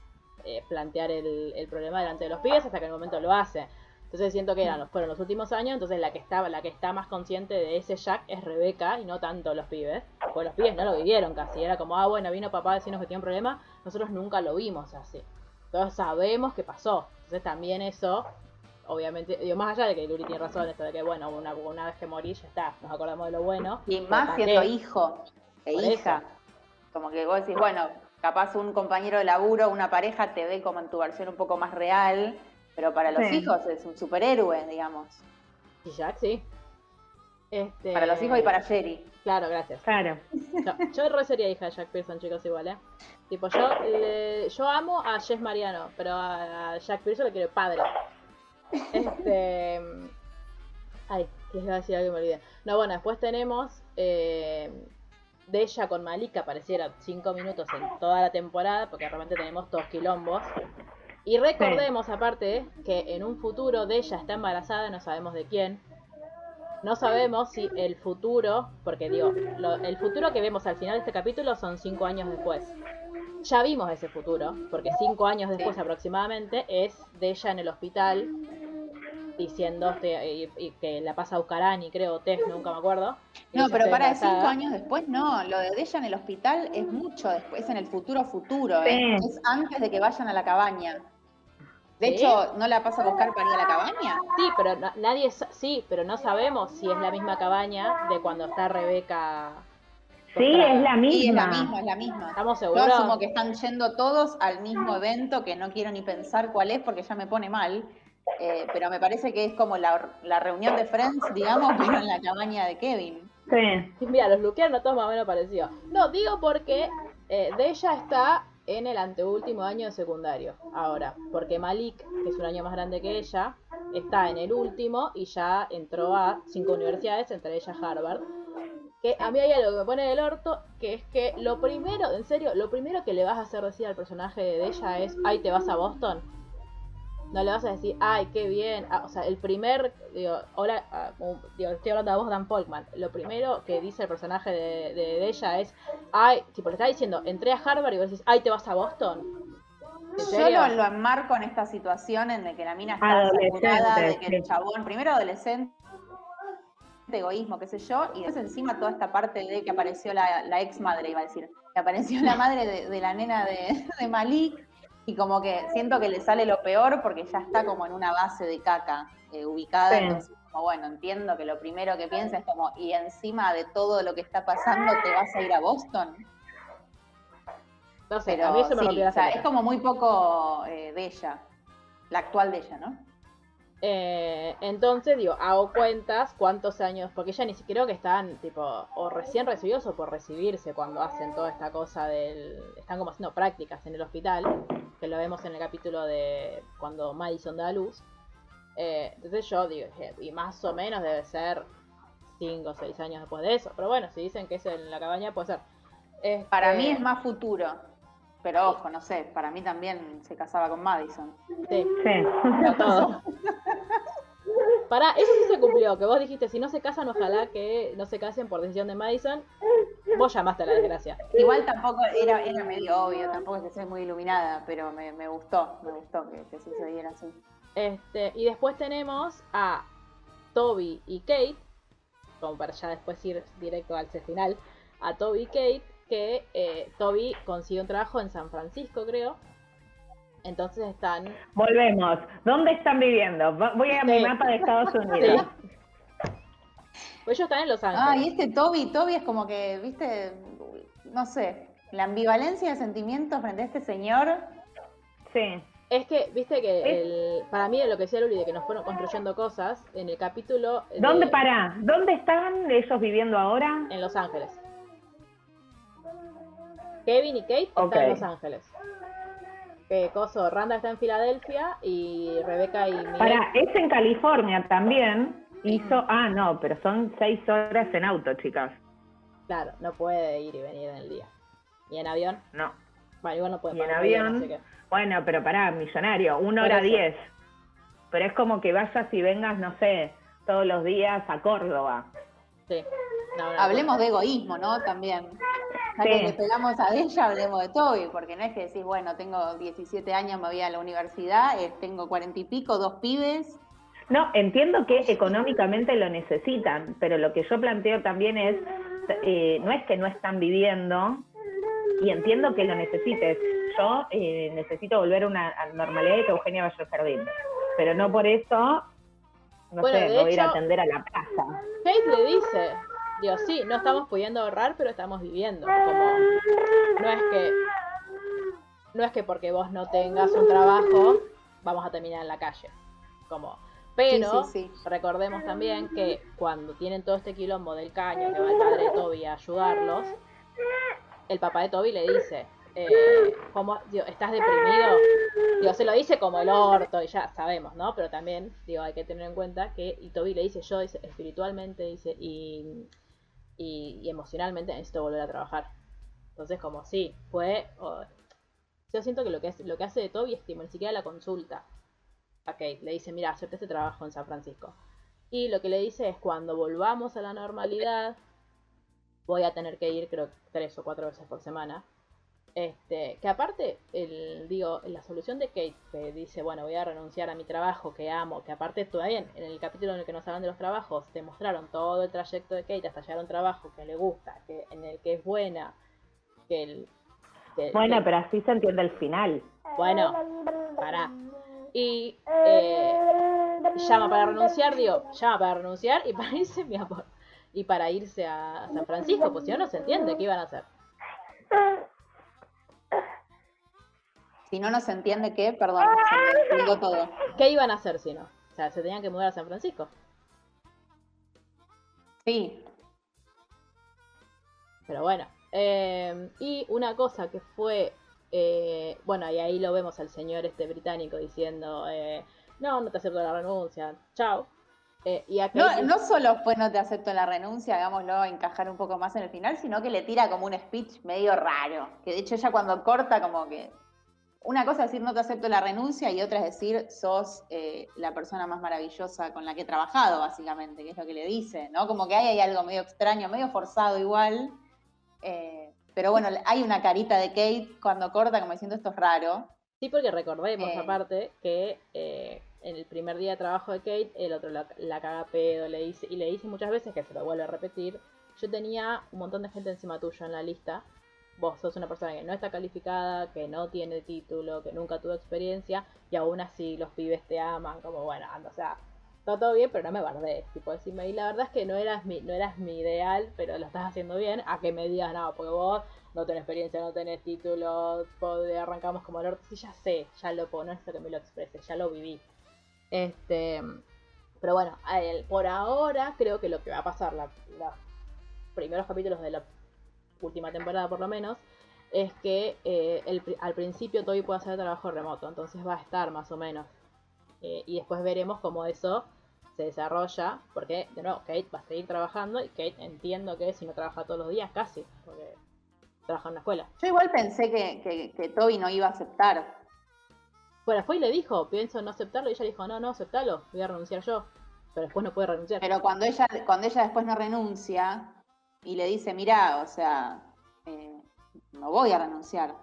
eh, plantear el, el problema delante de los pibes hasta que en el momento lo hace. Entonces siento que eran, fueron los últimos años, entonces la que estaba, la que está más consciente de ese Jack es Rebeca y no tanto los pibes. Porque los pibes no lo vivieron casi. Era como, ah, bueno, vino papá a decirnos que tiene un problema, nosotros nunca lo vimos así. Entonces sabemos qué pasó. Entonces también eso, obviamente, digo, más allá de que Luri tiene razón, esto de que, bueno, una, una vez que morí ya está, nos acordamos de lo bueno. Y más siendo hijo e hija. Como que vos decís, bueno, capaz un compañero de laburo, una pareja te ve como en tu versión un poco más real pero para los Sí. hijos es un superhéroe, digamos. Y Jack, sí. Este, Para los hijos y para Jerry. Claro, gracias. Claro. Yo, yo re sería hija de Jack Pearson, chicos, igual, ¿eh? Tipo, yo, le- yo amo a Jess Mariano, pero a a Jack Pearson le quiero padre. Este. Ay, que iba a decir algo que me olvidé. No, bueno, después tenemos eh, de ella con Malik, que apareciera cinco minutos en toda la temporada, porque realmente tenemos todos quilombos. Y recordemos, aparte, que en un futuro de ella está embarazada, no sabemos de quién. No sabemos si el futuro, porque digo, lo- el futuro que vemos al final de este capítulo son cinco años después. Ya vimos ese futuro, porque cinco años después Sí. aproximadamente es de ella en el hospital diciendo este, y- y que la pasa a buscar a Annie, creo, Tess, nunca me acuerdo. No, pero "Estoy para embarazada". cinco años después no. Lo de ella en el hospital es mucho después, es en el futuro futuro. ¿eh? Es antes de que vayan a la cabaña. De ¿Sí? hecho, ¿no la pasa a buscar para ir a la cabaña? Sí, pero na- nadie, sí, pero no sabemos si es la misma cabaña de cuando está Rebeca. Sí, es la Sí, es misma. la misma, es la misma. ¿Estamos Yo seguros? asumo que están yendo todos al mismo evento, que no quiero ni pensar cuál es porque ya me pone mal. eh, pero me parece que es como la, la reunión de Friends, digamos, pero en la cabaña de Kevin. Sí. Mira, los luquearon todos más o menos parecidos. No, digo porque eh, de ella está en el anteúltimo año de secundario. Ahora, porque Malik, que es un año más grande que ella, está en el último y ya entró a cinco universidades, entre ellas Harvard. Que a mí hay algo que me pone del orto, que es que lo primero, en serio, lo primero que le vas a hacer decir al personaje de ella es, ay, te vas a Boston. No le vas a decir, ay, qué bien. Ah, o sea, el primer, digo, hola, ah, digo, estoy hablando de vos, Dan Polkman. Lo primero que dice el personaje de, de- de ella es, ay, tipo, le está diciendo, entré a Harvard y vos decís, ay, te vas a Boston. ¿En Yo lo, lo enmarco en esta situación en la que la mina está saturada de que el chabón, primero adolescente, egoísmo, qué sé yo, y después encima toda esta parte de que apareció la, la ex madre, iba a decir, que apareció la madre de, de la nena de, de Malik, y como que siento que le sale lo peor porque ya está como en una base de caca eh, ubicada, Sí. entonces como bueno, entiendo que lo primero que piensa es como, y encima de todo lo que está pasando, ¿te vas a ir a Boston? No sé, Pero a mí eso me sí, rompió la o sea, es como muy poco eh, de ella, la actual de ella, ¿no? Eh, entonces, digo, hago cuentas cuántos años, porque ya ni siquiera creo que están, tipo, o recién recibidos o por recibirse cuando hacen toda esta cosa del... Están como haciendo prácticas en el hospital, que lo vemos en el capítulo de cuando Madison da a luz. Eh, entonces yo digo, y más o menos debe ser 5 o 6 años después de eso. Pero bueno, si dicen que es en la cabaña, puede ser. Este, Para mí es más futuro, pero ojo, no sé, para mí también se casaba con Madison. Sí, Sí. todo. Para, eso sí se cumplió, que vos dijiste, si no se casan, ojalá que no se casen por decisión de Madison. Vos llamaste a la desgracia. Igual tampoco era, era medio obvio, tampoco es que soy muy iluminada, pero me, me gustó, me gustó que, que sucediera así. Este, y después tenemos a Toby y Kate, como para ya después ir directo al final, a Toby y Kate, que eh, Toby consigue un trabajo en San Francisco, creo. Entonces están... Volvemos. ¿Dónde están viviendo? Voy a mi mapa de Estados Unidos. Pues ellos están en Los Ángeles. Ah, y este Toby, Toby es como que, viste, no sé, la ambivalencia de sentimientos frente a este señor. Sí. Es que, viste que el, para mí lo que decía Luli de que nos fueron construyendo cosas, en el capítulo... de- ¿Dónde para? ¿Dónde están ellos viviendo ahora? En Los Ángeles. Kevin y Kate están en Los Ángeles. Que coso, Randa está en Filadelfia y Rebeca y Miguel. Para, es en California también. Hizo, ah, no, pero son seis horas en auto, chicas. Claro, no puede ir y venir en el día. ¿Y en avión? No. Bueno, igual no puede Y en avión, avión, así que- bueno, pero pará, millonario, una hora diez. Pero es como que vayas y vengas, no sé, todos los días a Córdoba. Sí. No, no, Hablemos de egoísmo, ¿no? También. Ya que le pegamos a ella, hablemos de Toby, porque no es que decís, bueno, tengo 17 años, me voy a la universidad, eh, tengo 40 y pico, dos pibes. No, entiendo que económicamente lo necesitan, pero lo que yo planteo también es, eh, no es que no están viviendo, y entiendo que lo necesites. Yo eh, necesito volver a una normalidad y que Eugenia vaya al jardín, pero no por eso, no Bueno, sé, de me voy a ir a atender a la plaza. Kate le dice, digo, sí, no estamos pudiendo ahorrar, pero estamos viviendo. Como, no es que, no es que porque vos no tengas un trabajo, vamos a terminar en la calle. Como, pero Sí, sí, sí. recordemos también que cuando tienen todo este quilombo del caño, que va el padre de Toby a ayudarlos, el papá de Toby le dice, eh, ¿cómo, digo, ¿estás deprimido? Digo, se lo dice como el orto, y ya sabemos, ¿no? Pero también, digo, hay que tener en cuenta que, y Toby le dice, yo dice, espiritualmente, dice, y, y, emocionalmente necesito volver a trabajar. Entonces, como sí, fue... yo siento que lo que, es, lo que hace de Toby es que ni siquiera la consulta a. Le dice, mira, acepta este trabajo en San Francisco. Y lo que le dice es, cuando volvamos a la normalidad, voy a tener que ir, creo, tres o cuatro veces por semana. Este, que aparte, el, digo, la solución de Kate, que dice, bueno, voy a renunciar a mi trabajo que amo, que aparte todavía en, en el capítulo en el que nos hablan de los trabajos, te mostraron todo el trayecto de Kate hasta llegar a un trabajo que le gusta, que, en el que es buena, que el... que- Bueno, que- pero así se entiende el final. bueno, pará. Y eh, llama para renunciar, digo, llama para renunciar y para irse, mi amor, y para irse a San Francisco, pues si no, no se entiende qué iban a hacer. Si no nos entiende qué, perdón, se me explicó todo. ¿Qué iban a hacer si no? O sea, se tenían que mudar a San Francisco. Sí, Pero bueno. eh, y una cosa que fue, eh, bueno, y ahí lo vemos al señor este británico diciendo, eh, no, no te acepto la renuncia, chao. Eh, y No, no solo fue no te acepto la renuncia, hagámoslo encajar un poco más en el final, sino que le tira como un speech medio raro. Que de hecho ella cuando corta como que... Una cosa es decir no te acepto la renuncia y otra es decir sos eh, la persona más maravillosa con la que he trabajado, básicamente, que es lo que le dice, ¿no? Como que ahí hay algo medio extraño, medio forzado igual. eh, pero bueno, hay una carita de Kate cuando corta como diciendo esto es raro. Sí, porque recordemos Eh. aparte que eh, en el primer día de trabajo de Kate, el otro la, la caga pedo, le dice, y le dice muchas veces que se lo vuelve a repetir. Yo tenía un montón de gente encima tuyo en la lista. Vos sos una persona que no está calificada, que no tiene título, que nunca tuvo experiencia, y aún así los pibes te aman, como bueno, anda, o sea, todo, todo bien, pero no me bardees, tipo decirme, y la verdad es que no eras mi, no eras mi ideal, pero lo estás haciendo bien, a que me digas, no, porque vos no tenés experiencia, no tenés título, arrancamos como el orto. Sí, ya sé, ya lo pongo, no es que me lo exprese, ya lo viví. Este, pero bueno, por ahora creo que lo que va a pasar la- los primeros capítulos de la última temporada por lo menos es que eh, el al principio Toby puede hacer trabajo remoto, entonces va a estar más o menos. Eh, y después veremos cómo eso se desarrolla, porque de nuevo Kate va a seguir trabajando y Kate entiendo que si no trabaja todos los días, casi, porque trabaja en una escuela. Yo igual pensé que, que, que Toby no iba a aceptar. Bueno, fue y le dijo, pienso no aceptarlo, y ella dijo, no, no, aceptalo, voy a renunciar yo. Pero después no puede renunciar. Pero cuando ella, cuando ella después no renuncia y le dice, mira, o sea, eh, no voy a renunciar.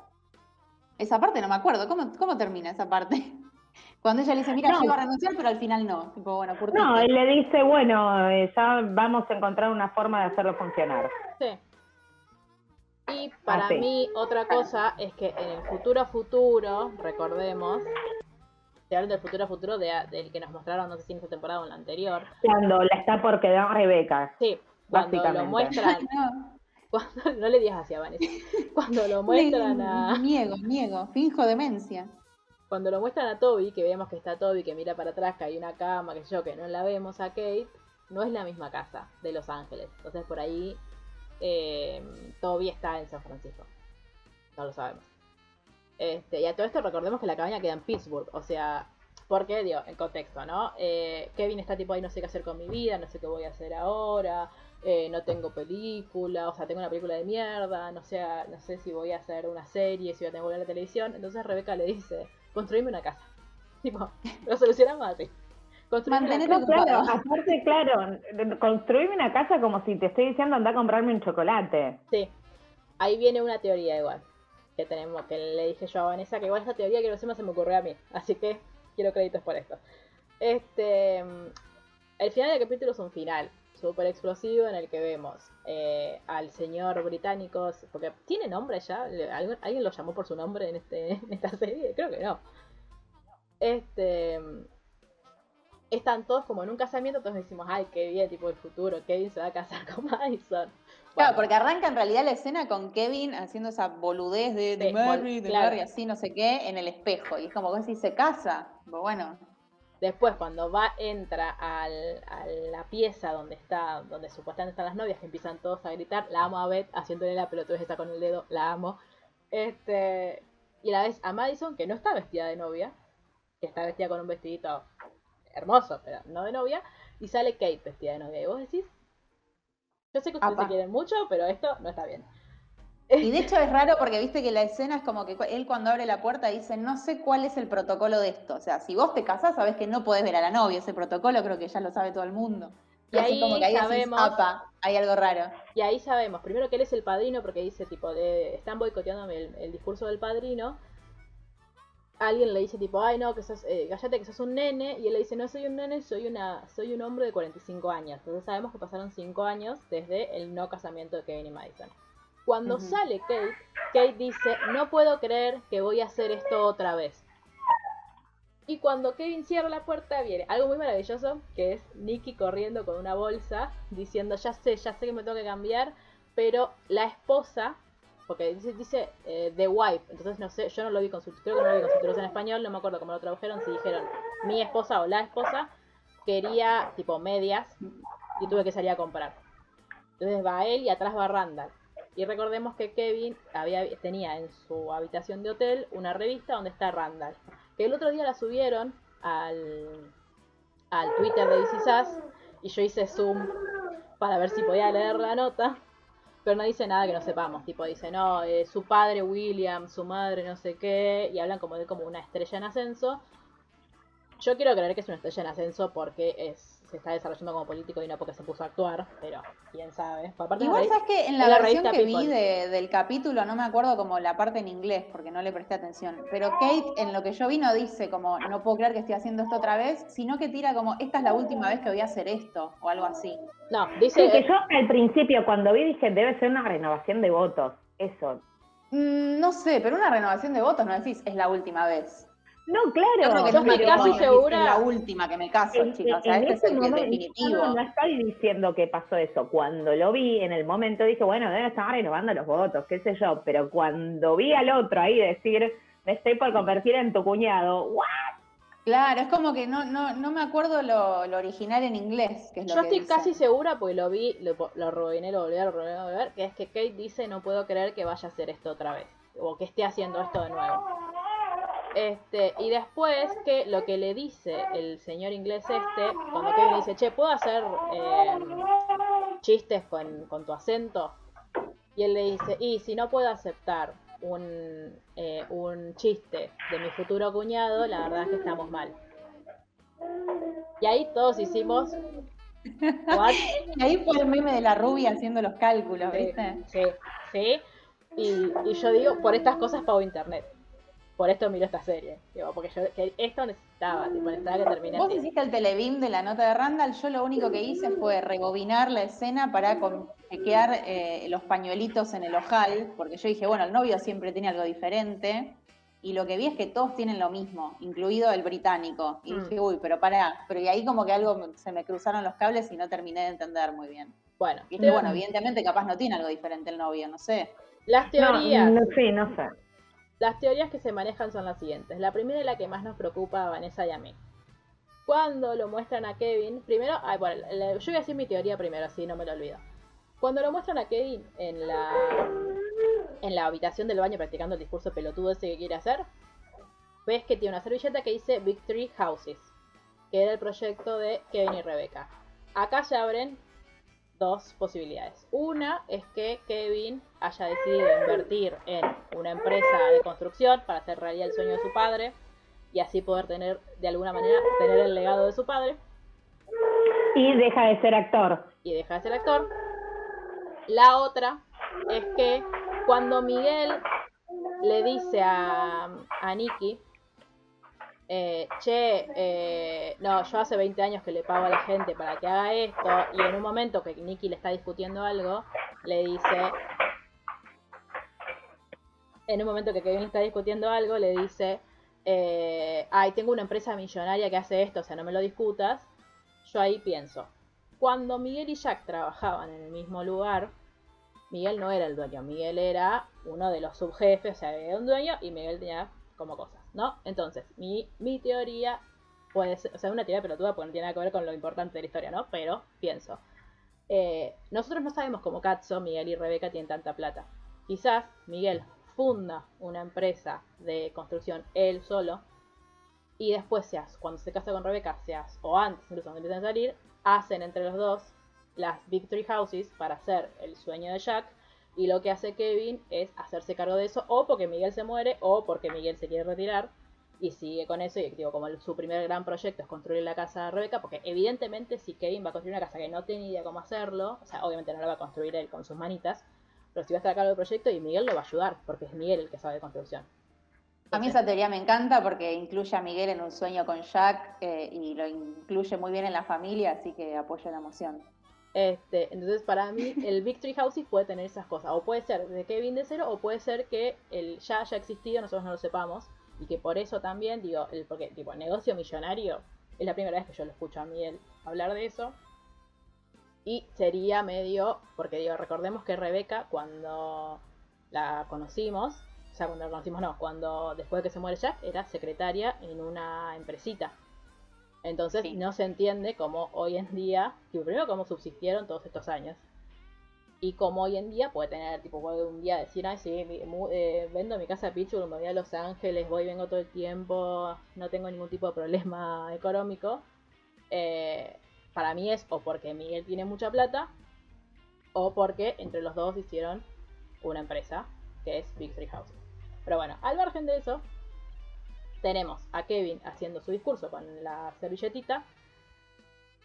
Esa parte no me acuerdo. ¿Cómo, cómo termina esa parte? Cuando ella le dice, mira, No. yo iba a renunciar, pero al final no. Tipo, bueno, curtiste. No, él le dice, bueno, eh, ya vamos a encontrar una forma de hacerlo funcionar. Sí. Y para Ah, sí. mí, otra cosa es que en el futuro futuro, recordemos, te hablan del futuro futuro de, del que nos mostraron, no sé si en esta temporada o en la anterior. Cuando la está por quedar Rebeca. Sí, cuando lo muestran, No, cuando, no le digas así a Vanessa, cuando lo muestran a, Niego, niego, finjo demencia. cuando lo muestran a Toby, que vemos que está Toby, que mira para atrás, que hay una cama, que yo, que no la vemos a Kate, no es la misma casa de Los Ángeles. Entonces por ahí eh, Toby está en San Francisco. No lo sabemos. Este, y a todo esto recordemos que la cabaña queda en Pittsburgh, o sea, porque, digo, en contexto, ¿no? Eh, Kevin está tipo ahí, no sé qué hacer con mi vida, no sé qué voy a hacer ahora, eh, no tengo película, o sea, tengo una película de mierda, no sé, no sé si voy a hacer una serie, si voy a tener que volver a la televisión. Entonces Rebeca le dice, construime una casa. Tipo, lo solucionamos así. No, claro, aparte, claro, construirme una casa como si te estoy diciendo anda a comprarme un chocolate. Sí. Ahí viene una teoría igual. Que tenemos, que le dije yo a Vanessa, que igual esta teoría que encima se me ocurrió a mí. Así que quiero créditos por esto. Este. El final del capítulo es un final súper explosivo en el que vemos eh, al señor británico. Porque tiene nombre ya. ¿Alguien, alguien lo llamó por su nombre en, este, en esta serie? Creo que no. Este. Están todos como en un casamiento, entonces decimos, ay, qué bien, tipo el futuro, Kevin se va a casar con Madison. Claro, Bueno, porque arranca en realidad la escena con Kevin haciendo esa boludez de, de Sí, Mary, de claro. Mary, así no sé qué, en el espejo. Y es como que si se casa. Bueno, Después, cuando va, entra al- a la pieza donde está, donde supuestamente están las novias, que empiezan todos a gritar, la amo a Beth, haciéndole la pelotudez está con el dedo, la amo. Este, y la vez a Madison, que no está vestida de novia, que está vestida con un vestidito hermoso, pero no de novia, y sale Kate vestida de novia. Y vos decís, yo sé que ustedes Apa. se quieren mucho, pero esto no está bien. Y de hecho es raro porque viste que la escena es como que él cuando abre la puerta dice, no sé cuál es el protocolo de esto. O sea, si vos te casás, sabés que no podés ver a la novia. Ese protocolo creo que ya lo sabe todo el mundo. Y ahí como que ahí decís, sabemos- "Apa, hay algo raro. Y ahí sabemos, primero que él es el padrino, porque dice, tipo, de, están boicoteando el, el discurso del padrino. Alguien le dice, tipo, ay, no, que sos, eh, cállate que sos un nene. Y él le dice, no soy un nene, soy una soy un hombre de 45 años. Entonces sabemos que pasaron 5 años desde el no casamiento de Kevin y Madison. Cuando sale Kate, Kate dice, no puedo creer que voy a hacer esto otra vez. Y cuando Kevin cierra la puerta, viene algo muy maravilloso, que es Nicky corriendo con una bolsa, diciendo, ya sé, ya sé que me tengo que cambiar, pero la esposa, porque dice, dice eh, The Wife, entonces no sé, yo no lo vi con subtítulos, creo que no lo vi con subtítulos en español, no me acuerdo cómo lo tradujeron, si dijeron mi esposa o la esposa, quería tipo medias y tuve que salir a comprar. Entonces va él y atrás va Randall. Y recordemos que Kevin había, tenía en su habitación de hotel una revista donde está Randall. Que el otro día la subieron al, al Twitter de Sass y yo hice zoom para ver si podía leer la nota. Pero no dice nada que no sepamos. Tipo, dice, no, eh, su padre William, su madre no sé qué. Y hablan como de como una estrella en ascenso. Yo quiero creer que es una estrella en ascenso porque es se está desarrollando como político y no porque se puso a actuar. Pero quién sabe. Aparte, Igual me sabes que en la versión que vi de- del capítulo, no me acuerdo como la parte en inglés, porque no le presté atención, pero Kate en lo que yo vi no dice como no puedo creer que estoy haciendo esto otra vez, sino que tira como esta es la última vez que voy a hacer esto, o algo así. No, dice. Sí, que yo al principio cuando vi dije, debe ser una renovación de votos. Eso. Mm, no sé, pero una renovación de votos no decís es la última vez. No, claro. creo que yo casi matrimonio segura- Es la última que me caso, En- chicos. O sea, en este es ese el, momento- definitivo. No, no estoy diciendo que pasó eso. Cuando lo vi en el momento dije, bueno, debe estar renovando los votos, qué sé yo. Pero cuando vi al otro ahí decir, me estoy por convertir en tu cuñado, ¿what? Claro, es como que no, no, no me acuerdo lo, lo original en inglés, que es lo Yo que estoy dice. casi segura, porque lo vi, lo, lo rebobiné, lo volví a ver, que es que Kate dice, no puedo creer que vaya a hacer esto otra vez, o que esté haciendo esto de nuevo. Este, y después que lo que le dice el señor inglés este, cuando Kevin le dice, che, ¿puedo hacer eh, chistes con, con tu acento? Y él le dice, y si no puedo aceptar un, eh, un chiste de mi futuro cuñado, la verdad es que estamos mal. Y ahí todos hicimos... "What?". Y ahí fue el meme de la rubia haciendo los cálculos, Sí, ¿viste? sí, sí. Y, y yo digo, por estas cosas pago internet. Por esto miro esta serie. Digo, porque yo que esto necesitaba, tipo, necesitaba que termine Vos hiciste el telebim de la nota de Randall, yo lo único que hice fue rebobinar la escena para chequear eh, los pañuelitos en el ojal, porque yo dije, bueno, el novio siempre tiene algo diferente, y lo que vi es que todos tienen lo mismo, incluido el británico. Y Mm. dije, uy, pero pará, pero y ahí como que algo me- se me cruzaron los cables y no terminé de entender muy bien. Bueno, Y dije, bueno, evidentemente capaz no tiene algo diferente el novio, no sé. las No, teorías, no sé, no sé. Las teorías que se manejan son las siguientes. La primera y la que más nos preocupa a Vanessa y a mí. Cuando lo muestran a Kevin, primero, ay, bueno, yo voy a decir mi teoría primero, así no me lo olvido. Cuando lo muestran a Kevin en la en la habitación del baño practicando el discurso pelotudo ese que quiere hacer, ves que tiene una servilleta que dice Victory Houses, que era el proyecto de Kevin y Rebecca. Acá se abren dos posibilidades. Una es que Kevin haya decidido invertir en una empresa de construcción para hacer realidad el sueño de su padre y así poder tener, de alguna manera, tener el legado de su padre Y deja de ser actor. y deja de ser actor. La otra es que cuando Miguel le dice a, a Nicky, eh, che, eh, no, yo hace 20 años que le pago a la gente para que haga esto, y en un momento que Nicky le está discutiendo algo, le dice, en un momento que Kevin está discutiendo algo, le dice, eh, ay, tengo una empresa millonaria que hace esto, o sea, no me lo discutas. Yo ahí pienso, cuando Miguel y Jack trabajaban en el mismo lugar, Miguel no era el dueño, Miguel era uno de los subjefes, o sea, había un dueño y Miguel tenía como cosas. ¿No? Entonces, mi, mi teoría puede ser, o sea, una teoría pelotuda porque no tiene nada que ver con lo importante de la historia, ¿no? Pero pienso, eh, nosotros no sabemos cómo Katzo, Miguel y Rebeca tienen tanta plata. Quizás Miguel funda una empresa de construcción él solo y después seas, cuando se casa con Rebeca, seas, o antes incluso cuando empiezan a salir, hacen entre los dos las Victory Houses para hacer el sueño de Jack y lo que hace Kevin es hacerse cargo de eso o porque Miguel se muere o porque Miguel se quiere retirar y sigue con eso y digo como su primer gran proyecto es construir la casa de Rebeca porque evidentemente si Kevin va a construir una casa que no tiene idea cómo hacerlo o sea obviamente no la va a construir él con sus manitas pero si va a estar a cargo del proyecto y Miguel lo va a ayudar porque es Miguel el que sabe de construcción a mí esa teoría me encanta porque incluye a Miguel en un sueño con Jack eh, y lo incluye muy bien en la familia, así que apoyo la emoción. Este, entonces, para mí, el Victory House puede tener esas cosas. O puede ser de Kevin de cero, o puede ser que el ya haya existido, nosotros no lo sepamos. Y que por eso también, digo, el, porque, tipo, negocio millonario, es la primera vez que yo lo escucho a Miguel hablar de eso. Y sería medio, porque digo, recordemos que Rebeca, cuando la conocimos, o sea, cuando la conocimos no, cuando después de que se muere Jack, era secretaria en una empresita. Entonces no se entiende cómo hoy en día, primero cómo subsistieron todos estos años. Y cómo hoy en día puede tener, tipo, un día decir, ay, sí, eh, vendo mi casa de Pittsburgh, me voy a Los Ángeles, voy y vengo todo el tiempo, no tengo ningún tipo de problema económico. Eh, para mí es o porque Miguel tiene mucha plata, o porque entre los dos hicieron una empresa, que es Big Three Houses. Pero bueno, al margen de eso, tenemos a Kevin haciendo su discurso con la servilletita.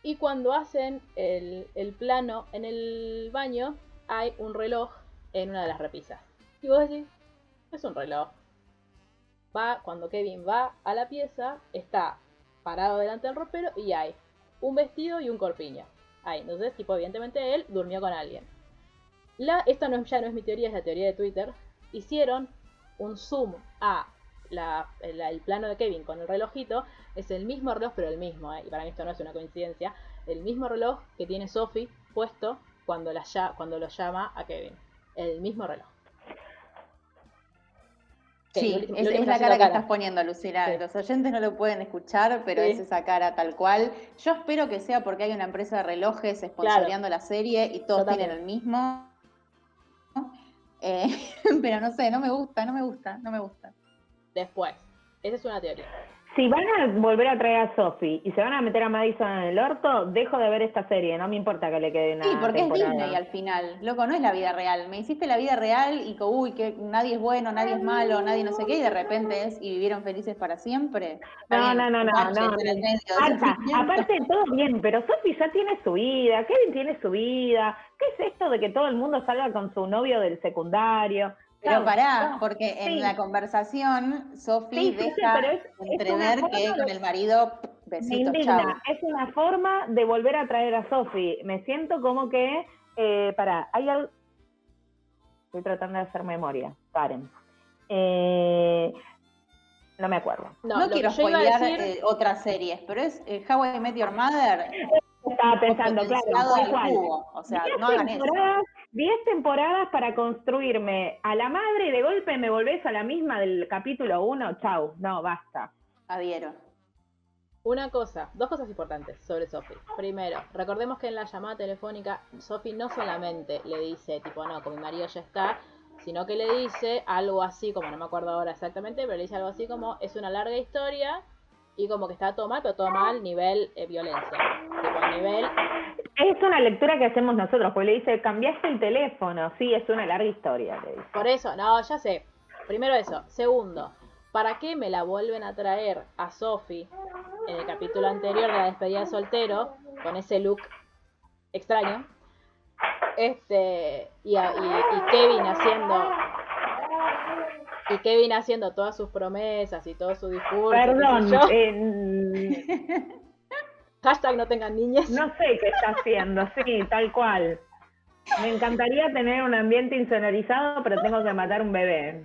Y cuando hacen el, plano en el baño, hay un reloj en una de las repisas. Y vos decís, es un reloj. Va, cuando Kevin va a la pieza, está parado delante del ropero y hay un vestido y un corpiño. Ahí, entonces, tipo, evidentemente él durmió con alguien. La, esta no, ya no es mi teoría, es la teoría de Twitter. Hicieron un zoom a el plano de Kevin con el relojito, es el mismo reloj, pero el mismo, ¿eh? y para mí esto no es una coincidencia, el mismo reloj que tiene Sophie puesto cuando, la, cuando lo llama a Kevin. El mismo reloj. Sí, es, la cara, que estás poniendo, Lucila. Los oyentes no lo pueden escuchar, pero es esa cara tal cual. Yo espero que sea porque hay una empresa de relojes sponsoreando la serie y todos tienen el mismo. Eh, pero no sé, no me gusta, no me gusta, no me gusta. Después, esa es una teoría. Si van a volver a traer a Sophie y se van a meter a Madison en el orto, dejo de ver esta serie, no me importa que le quede nada. Sí, porque es Disney al final, loco, no es la vida real. Me hiciste la vida real y que, uy, que nadie es bueno, nadie es malo, nadie no sé qué, y de repente es y vivieron felices para siempre. No, no, no, no, no. aparte, todo bien, pero Sophie ya tiene su vida, Kevin tiene su vida. ¿Qué es esto de que todo el mundo salga con su novio del secundario? Pero pará, porque en la conversación Sophie deja entrever que con el marido besito, Es una forma de volver a traer a Sophie. Me siento como que, eh, pará, hay algo... Estoy tratando de hacer memoria, paren. Eh, no me acuerdo. No, quiero spoilear eh, otras series, pero es eh, How I Met Your Mother. Estaba pensando, claro. O sea, no hagan eso. 10 temporadas para construirme a la madre y de golpe me volvés a la misma del capítulo 1, chau, no, basta. Adhiero. Una cosa, dos cosas importantes sobre Sophie. Primero, recordemos que en la llamada telefónica Sophie no solamente le dice, tipo, no, con mi marido ya está, sino que le dice algo así, como no me acuerdo ahora exactamente, pero le dice algo así como, es una larga historia y como que está todo mal, pero todo mal nivel eh, violencia. Tipo, nivel es una lectura que hacemos nosotros, porque le dice, cambiaste el teléfono. Sí, es una larga historia. Por eso, no, ya sé. Primero eso. Segundo, ¿para qué me la vuelven a traer a Sophie en el capítulo anterior de la despedida de soltero, con ese look extraño? Este, y, Kevin haciendo y Kevin haciendo todas sus promesas y todo su discurso. Perdón, Hashtag no tengan niñas. No sé qué está haciendo, sí, tal cual. Me encantaría tener un ambiente insonorizado, pero tengo que matar un bebé.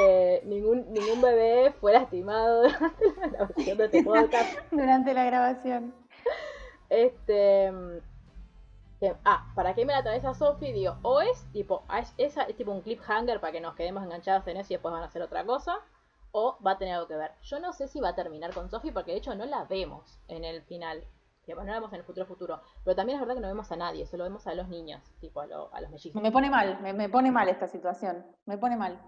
Eh, ningún, ningún bebé fue lastimado durante la grabación de este podcast. Durante la grabación. Este. Ah, ¿para qué me la traes a Sophie? Digo, o es tipo, es, es, es tipo un cliffhanger para que nos quedemos enganchados en eso y después van a hacer otra cosa, o va a tener algo que ver. Yo no sé si va a terminar con Sophie porque de hecho no la vemos en el final. Que no la vemos en el futuro futuro. Pero también es verdad que no vemos a nadie, solo vemos a los niños, tipo a, lo- a los mellizos. Me pone mal, me, me pone mal esta situación. Me pone mal.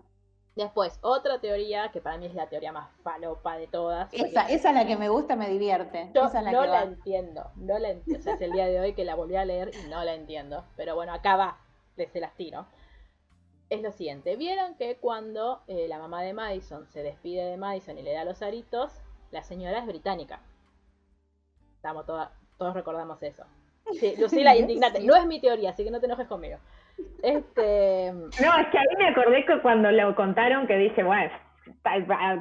Después, otra teoría, que para mí es la teoría más falopa de todas. Esa, esa es la que me gusta, me divierte. Yo esa es la no que la va. entiendo, no la entiendo. O sea, es el día de hoy que la volví a leer y no la entiendo. Pero bueno, acá va, les se las tiro. Es lo siguiente, vieron que cuando eh, la mamá de Madison se despide de Madison y le da los aritos, la señora es británica. Estamos todas, todos recordamos eso. Sí, Lucila, indignate. No es mi teoría, así que no te enojes conmigo. Este, No, es que a mí me acordé que cuando lo contaron que dije, bueno,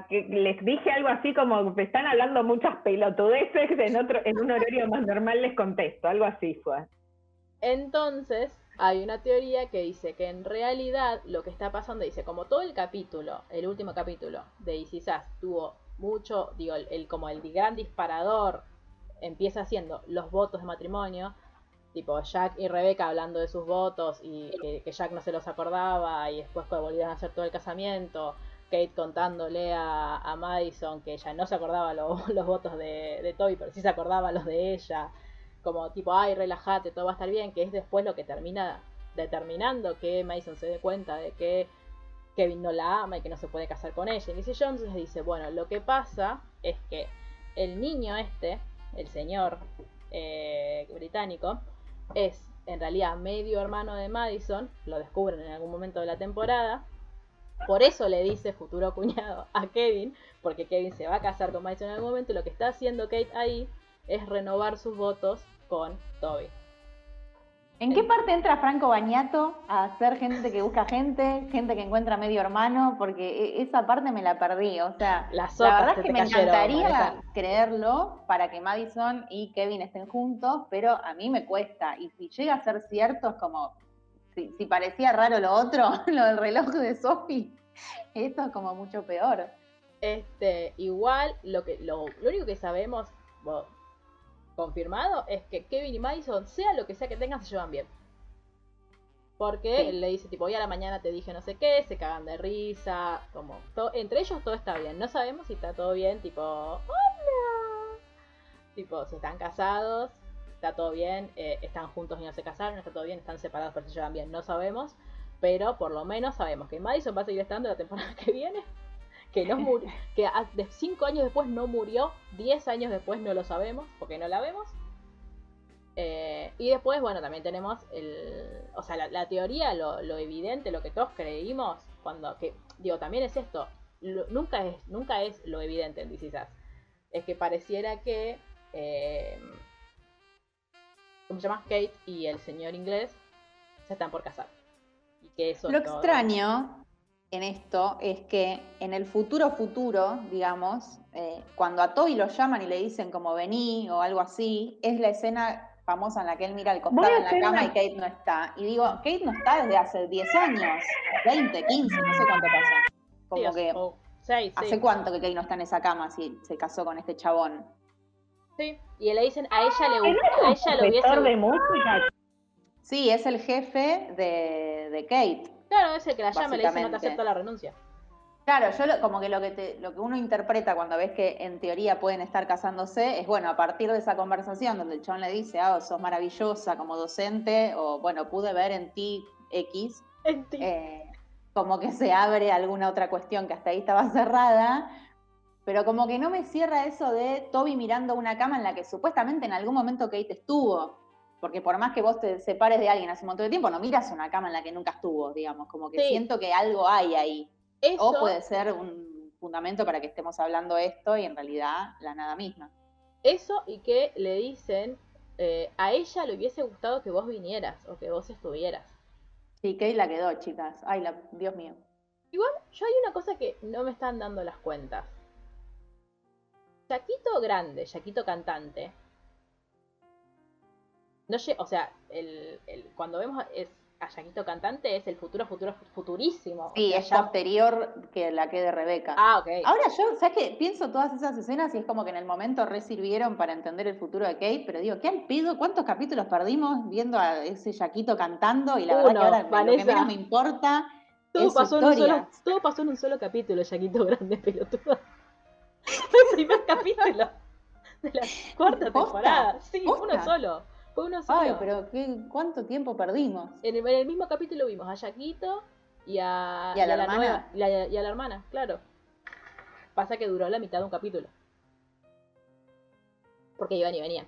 les dije algo así como, me están hablando muchas pelotudeces, en, otro, en un horario más normal les contesto, algo así fue. Entonces, hay una teoría que dice que en realidad lo que está pasando, dice, como todo el capítulo, el último capítulo de Easy Sass tuvo mucho, digo, el- como el gran disparador empieza haciendo los votos de matrimonio, tipo Jack y Rebecca hablando de sus votos y que, Jack no se los acordaba y después volvieron a hacer todo el casamiento, Kate contándole a, a Madison que ella no se acordaba lo- los votos de, de Toby, pero sí se acordaba los de ella como tipo, ay, relájate, todo va a estar bien, que es después lo que termina determinando que Mason se dé cuenta de que Kevin no la ama y que no se puede casar con ella. Y dice Jones les dice, bueno, lo que pasa es que el niño este, el señor eh, británico, es en realidad medio hermano de Madison, lo descubren en algún momento de la temporada. Por eso le dice futuro cuñado a Kevin, porque Kevin se va a casar con Madison en algún momento y lo que está haciendo Kate ahí es renovar sus votos con Toby. ¿En qué parte entra Franco Bañato a ser gente que busca gente, gente que encuentra medio hermano? Porque e- esa parte me la perdí. O sea, la verdad es que me cayeron, encantaría creerlo para que Madison y Kevin estén juntos, pero a mí me cuesta. Y si llega a ser cierto, es como, si, si parecía raro lo otro, lo del reloj de Sophie, esto es como mucho peor. Este, igual, lo que lo, lo único que sabemos confirmado es que Kevin y Madison, sea lo que sea que tengan, se llevan bien. Porque Sí. él le dice, tipo, hoy a la mañana te dije no sé qué, se cagan de risa, como, entre ellos todo está bien. No sabemos si está todo bien, tipo, hola. Tipo, si están casados, está todo bien, eh, están juntos y no se casaron, está todo bien, están separados pero se llevan bien, no sabemos. Pero por lo menos sabemos que Madison va a seguir estando la temporada que viene, que no murió, que 5 años después no murió, 10 años después no lo sabemos, porque no la vemos. Eh, y después, bueno, también tenemos el. O sea, la, la teoría, lo, lo evidente, lo que todos creímos, cuando. que Digo, también es esto. lo- nunca, es, nunca es lo evidente en Sass. Es que pareciera que. eh, ¿Cómo se llama? Kate y el señor inglés se están por casar. Y que eso Lo extraño en esto es que en el futuro futuro, digamos, eh, cuando a Toby lo llaman y le dicen como vení o algo así, es la escena famosa en la que él mira al costado en la cama una- y Kate no está. Y digo, Kate no está desde hace 10 años, 20, 15, no sé cuánto pasa. Como que, sí. ¿hace cuánto que Kate no está en esa cama si se casó con este chabón? Sí, y le dicen, a ella le ¿No gusta, a ella le hubiese de música? Sí, es el jefe de, de Kate. Claro, es el que la llama y le dice no te acepto la renuncia. Claro, yo lo- como que lo que, te- lo que uno interpreta cuando ves que en teoría pueden estar casándose es, bueno, a partir de esa conversación donde el chabón le dice, ah, sos maravillosa como docente, o bueno, pude ver en ti X, eh, como que se abre alguna otra cuestión que hasta ahí estaba cerrada, pero como que no me cierra eso de Toby mirando una cama en la que supuestamente en algún momento Kate estuvo. Porque por más que vos te separes de alguien hace un montón de tiempo, no miras una cama en la que nunca estuvo, digamos, como que Sí. siento que algo hay ahí. Eso, O puede ser un fundamento para que estemos hablando esto y en realidad la nada misma. eso y que le dicen, eh, a ella le hubiese gustado que vos vinieras o que vos estuvieras. Sí, Kate la quedó, chicas. Ay, la, Dios mío. Igual, yo hay una cosa que no me están dando las cuentas. Yaquito grande, Yaquito cantante. No lle- o sea, el, el- cuando vemos es a Yaquito cantante es el futuro, futuro, futurísimo. Sí, O sea, es ya- posterior que la que de Rebeca. Ah, ok. Ahora yo, ¿sabes qué? Pienso todas esas escenas y es como que en el momento re sirvieron para entender el futuro de Kate, pero digo, ¿qué al pedo? ¿Cuántos capítulos perdimos viendo a ese Yaquito cantando? Y la verdad que ahora lo que menos me importa todo, es su pasó en un solo, historia. todo pasó en un solo capítulo, Yaquito Grande Pelotudo. Fue el primer capítulo de la cuarta ¿Posta? temporada. Sí, ¿Posta? uno solo. Fue uno solo. Ay, pero qué, ¿cuánto tiempo perdimos? En el, en el mismo capítulo vimos a Yaquito y a, ¿Y a la hermana? nueva- y a- y a la hermana, claro. Pasa que duró la mitad de un capítulo. Porque iban y venían.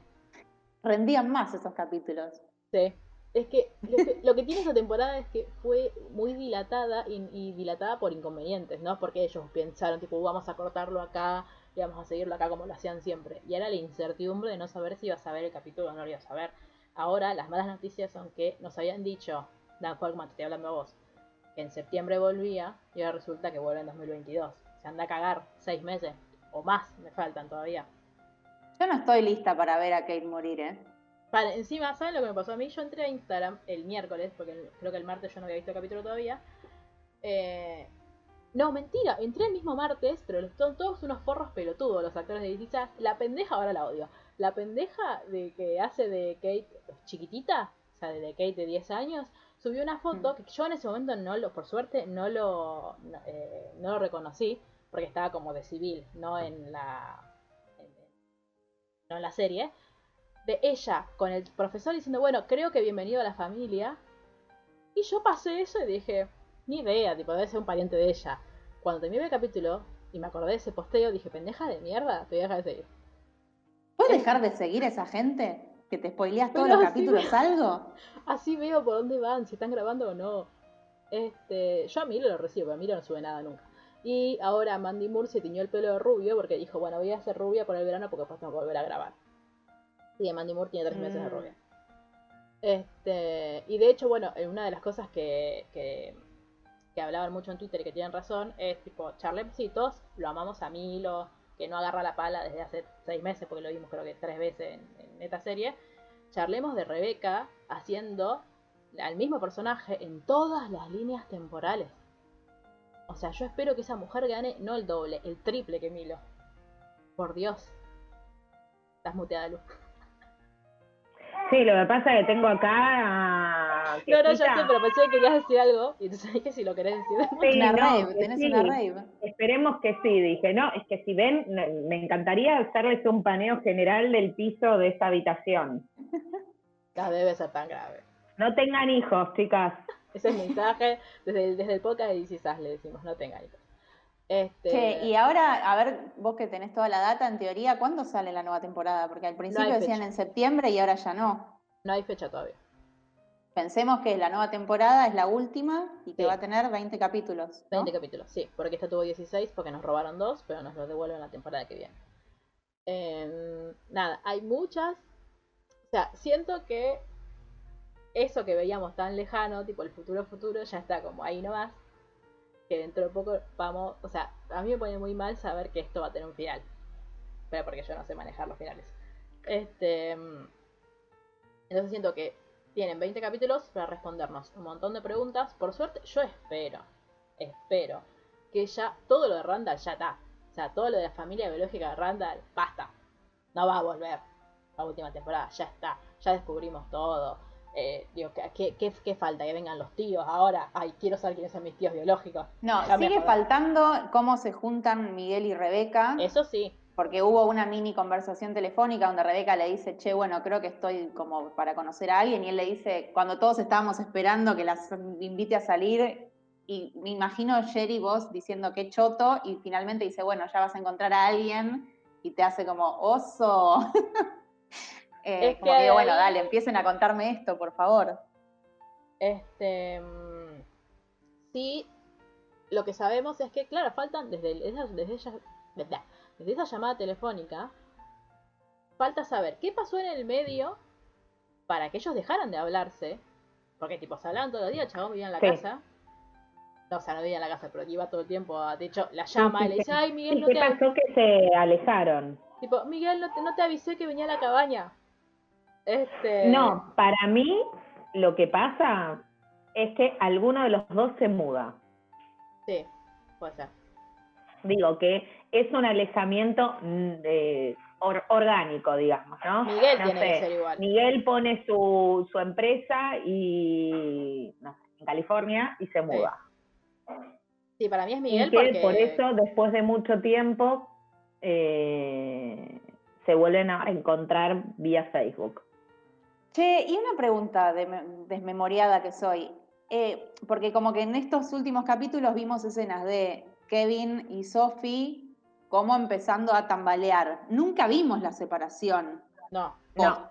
Rendían más esos capítulos. Sí. Es que lo, que lo que tiene esta temporada es que fue muy dilatada y, y dilatada por inconvenientes, ¿no? Porque ellos pensaron, tipo, vamos a cortarlo acá y vamos a seguirlo acá como lo hacían siempre. Y ahora la incertidumbre de no saber si ibas a ver el capítulo o no lo ibas a ver. Ahora las malas noticias son que nos habían dicho, Dan Fogman, te estoy hablando a vos, que en septiembre volvía y ahora resulta que vuelve en 2022. Se anda a cagar seis meses o más, me faltan todavía. Yo no estoy lista para ver a Kate morir, ¿eh? Vale, encima, ¿saben lo que me pasó a mí? Yo entré a Instagram el miércoles, porque creo que el martes yo no había visto el capítulo todavía. Eh, no, mentira, entré el mismo martes, pero son todos unos forros pelotudos los actores de DC. La pendeja, ahora la odio. La pendeja de que hace de Kate chiquitita, o sea, de Kate de 10 años, subió una foto que yo en ese momento no lo, por suerte, no lo, no, eh, no lo reconocí, porque estaba como de civil, no en la, en- no en la serie de ella con el profesor diciendo, bueno, creo que bienvenido a la familia. Y yo pasé eso y dije, ni idea, tipo, debe ser un pariente de ella. Cuando terminé el capítulo y me acordé de ese posteo, dije, pendeja de mierda, te voy a dejar de seguir. ¿Puedes dejar de seguir a esa gente? ¿Que te spoileas todos los capítulos algo? Así veo por dónde van, si están grabando o no. Este, yo a Milo lo recibo, pero a Milo no sube nada nunca. Y ahora Mandy Moore se tiñó el pelo de rubio porque dijo, bueno, voy a hacer rubia por el verano porque después tengo que volver a grabar. Y Mandy Moore tiene tres meses de Mm. rubia. Este, y de hecho, bueno, una de las cosas que, que, que hablaban mucho en Twitter y que tienen razón es tipo, todos lo amamos a Milo, que no agarra la pala desde hace seis meses, porque lo vimos creo que tres veces en, esta serie. Charlemos de Rebeca haciendo al mismo personaje en todas las líneas temporales. O sea, yo espero que esa mujer gane no el doble, el triple que Milo. Por Dios. Estás muteada, Luz. Sí, lo que pasa es que tengo acá a... No, no, ya sé, pero pensé que querías decir algo. Y entonces dije si lo querés decir. Sí, una no, rave, tenés sí. una rave. Esperemos que sí, dije, no, es que si ven, me encantaría hacerles un paneo general del piso de esta habitación. No debe ser tan grave. No tengan hijos, chicas. Ese es el mensaje desde el, desde el podcast de le decimos, no tengan hijos. Este, Che, y ahora, a ver, vos que tenés toda la data, en teoría, ¿cuándo sale la nueva temporada? Porque al principio decían fecha. en septiembre y ahora ya no. No hay fecha todavía. Pensemos que la nueva temporada es la última y que Sí. va a tener 20 capítulos. ¿no? 20 capítulos, sí, porque esta tuvo 16 porque nos robaron dos, pero nos lo devuelven la temporada que viene. Em, nada, hay muchas. O sea, siento que eso que veíamos tan lejano, tipo el futuro futuro, ya está como ahí nomás. Que dentro de poco vamos. O sea, a mí me pone muy mal saber que esto va a tener un final. Pero porque yo no sé manejar los finales. Este. em, Entonces siento que tienen 20 capítulos para respondernos un montón de preguntas. Por suerte, yo espero, espero que ya todo lo de Randall ya está. O sea, todo lo de la familia biológica de Randall, basta. No va a volver la última temporada, ya está. Ya descubrimos todo. Eh, digo, ¿qué, qué, qué- qué falta? Que vengan los tíos ahora. Ay, quiero saber quiénes son mis tíos biológicos. No, Ya sigue faltando cómo se juntan Miguel y Rebeca, Eso sí, porque hubo una mini conversación telefónica donde Rebeca le dice, che, bueno, creo que estoy como para conocer a alguien, y él le dice, cuando todos estábamos esperando que las invite a salir, y me imagino Jerry vos diciendo qué choto, y finalmente dice, bueno, ya vas a encontrar a alguien, y te hace como, oso. Eh, Es como que que digo, bueno, dale, empiecen a contarme esto, por favor. Este. mm, Sí, lo que sabemos es que, claro, faltan desde, desde, ella- desde, desde esa llamada telefónica. Falta saber qué pasó en el medio para que ellos dejaran de hablarse. Porque, tipo, se hablaban todos los días, el chabón vivía en la Sí. casa. No, o sea, no vivía en la casa, pero iba todo el tiempo. a- de hecho, la llama Sí, y le dice: Ay, ¿Y Miguel, no qué te, pasó que se alejaron? tipo, Miguel, no te, no te avisé que venía a la cabaña. Este. No, para mí lo que pasa es que alguno de los dos se muda. Sí, puede ser. Digo que es un alejamiento mm, de- or- orgánico, digamos, ¿no? Miguel No tiene sé, que ser igual. Miguel pone su, su empresa y no sé, en California y se muda. Sí, para mí es Y Miguel que porque... por eso, después de mucho tiempo, eh, se vuelven a encontrar vía Facebook. Che, y una pregunta de- desmemoriada que soy. Eh, porque como que en estos últimos capítulos vimos escenas de Kevin y Sophie como empezando a tambalear. Nunca vimos la separación No, No.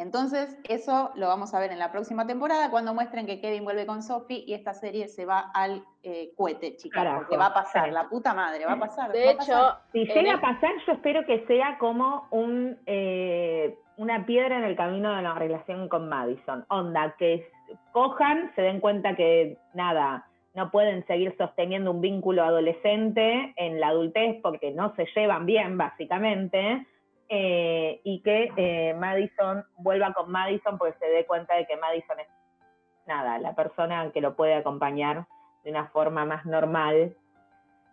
Entonces, eso lo vamos a ver en la próxima temporada cuando muestren que Kevin vuelve con Sophie y esta serie se va al eh, cohete, chicas. Carajo, porque va a pasar, sí. la puta madre, va a pasar. de va a pasar. hecho... Si llega el- a pasar, yo espero que sea como un eh, una piedra en el camino de la relación con Madison. Onda, que cojan, se den cuenta que nada, no pueden seguir sosteniendo un vínculo adolescente en la adultez porque no se llevan bien, básicamente. eh, y que eh, Madison vuelva con Madison porque se dé cuenta de que Madison es nada, la persona que lo puede acompañar de una forma más normal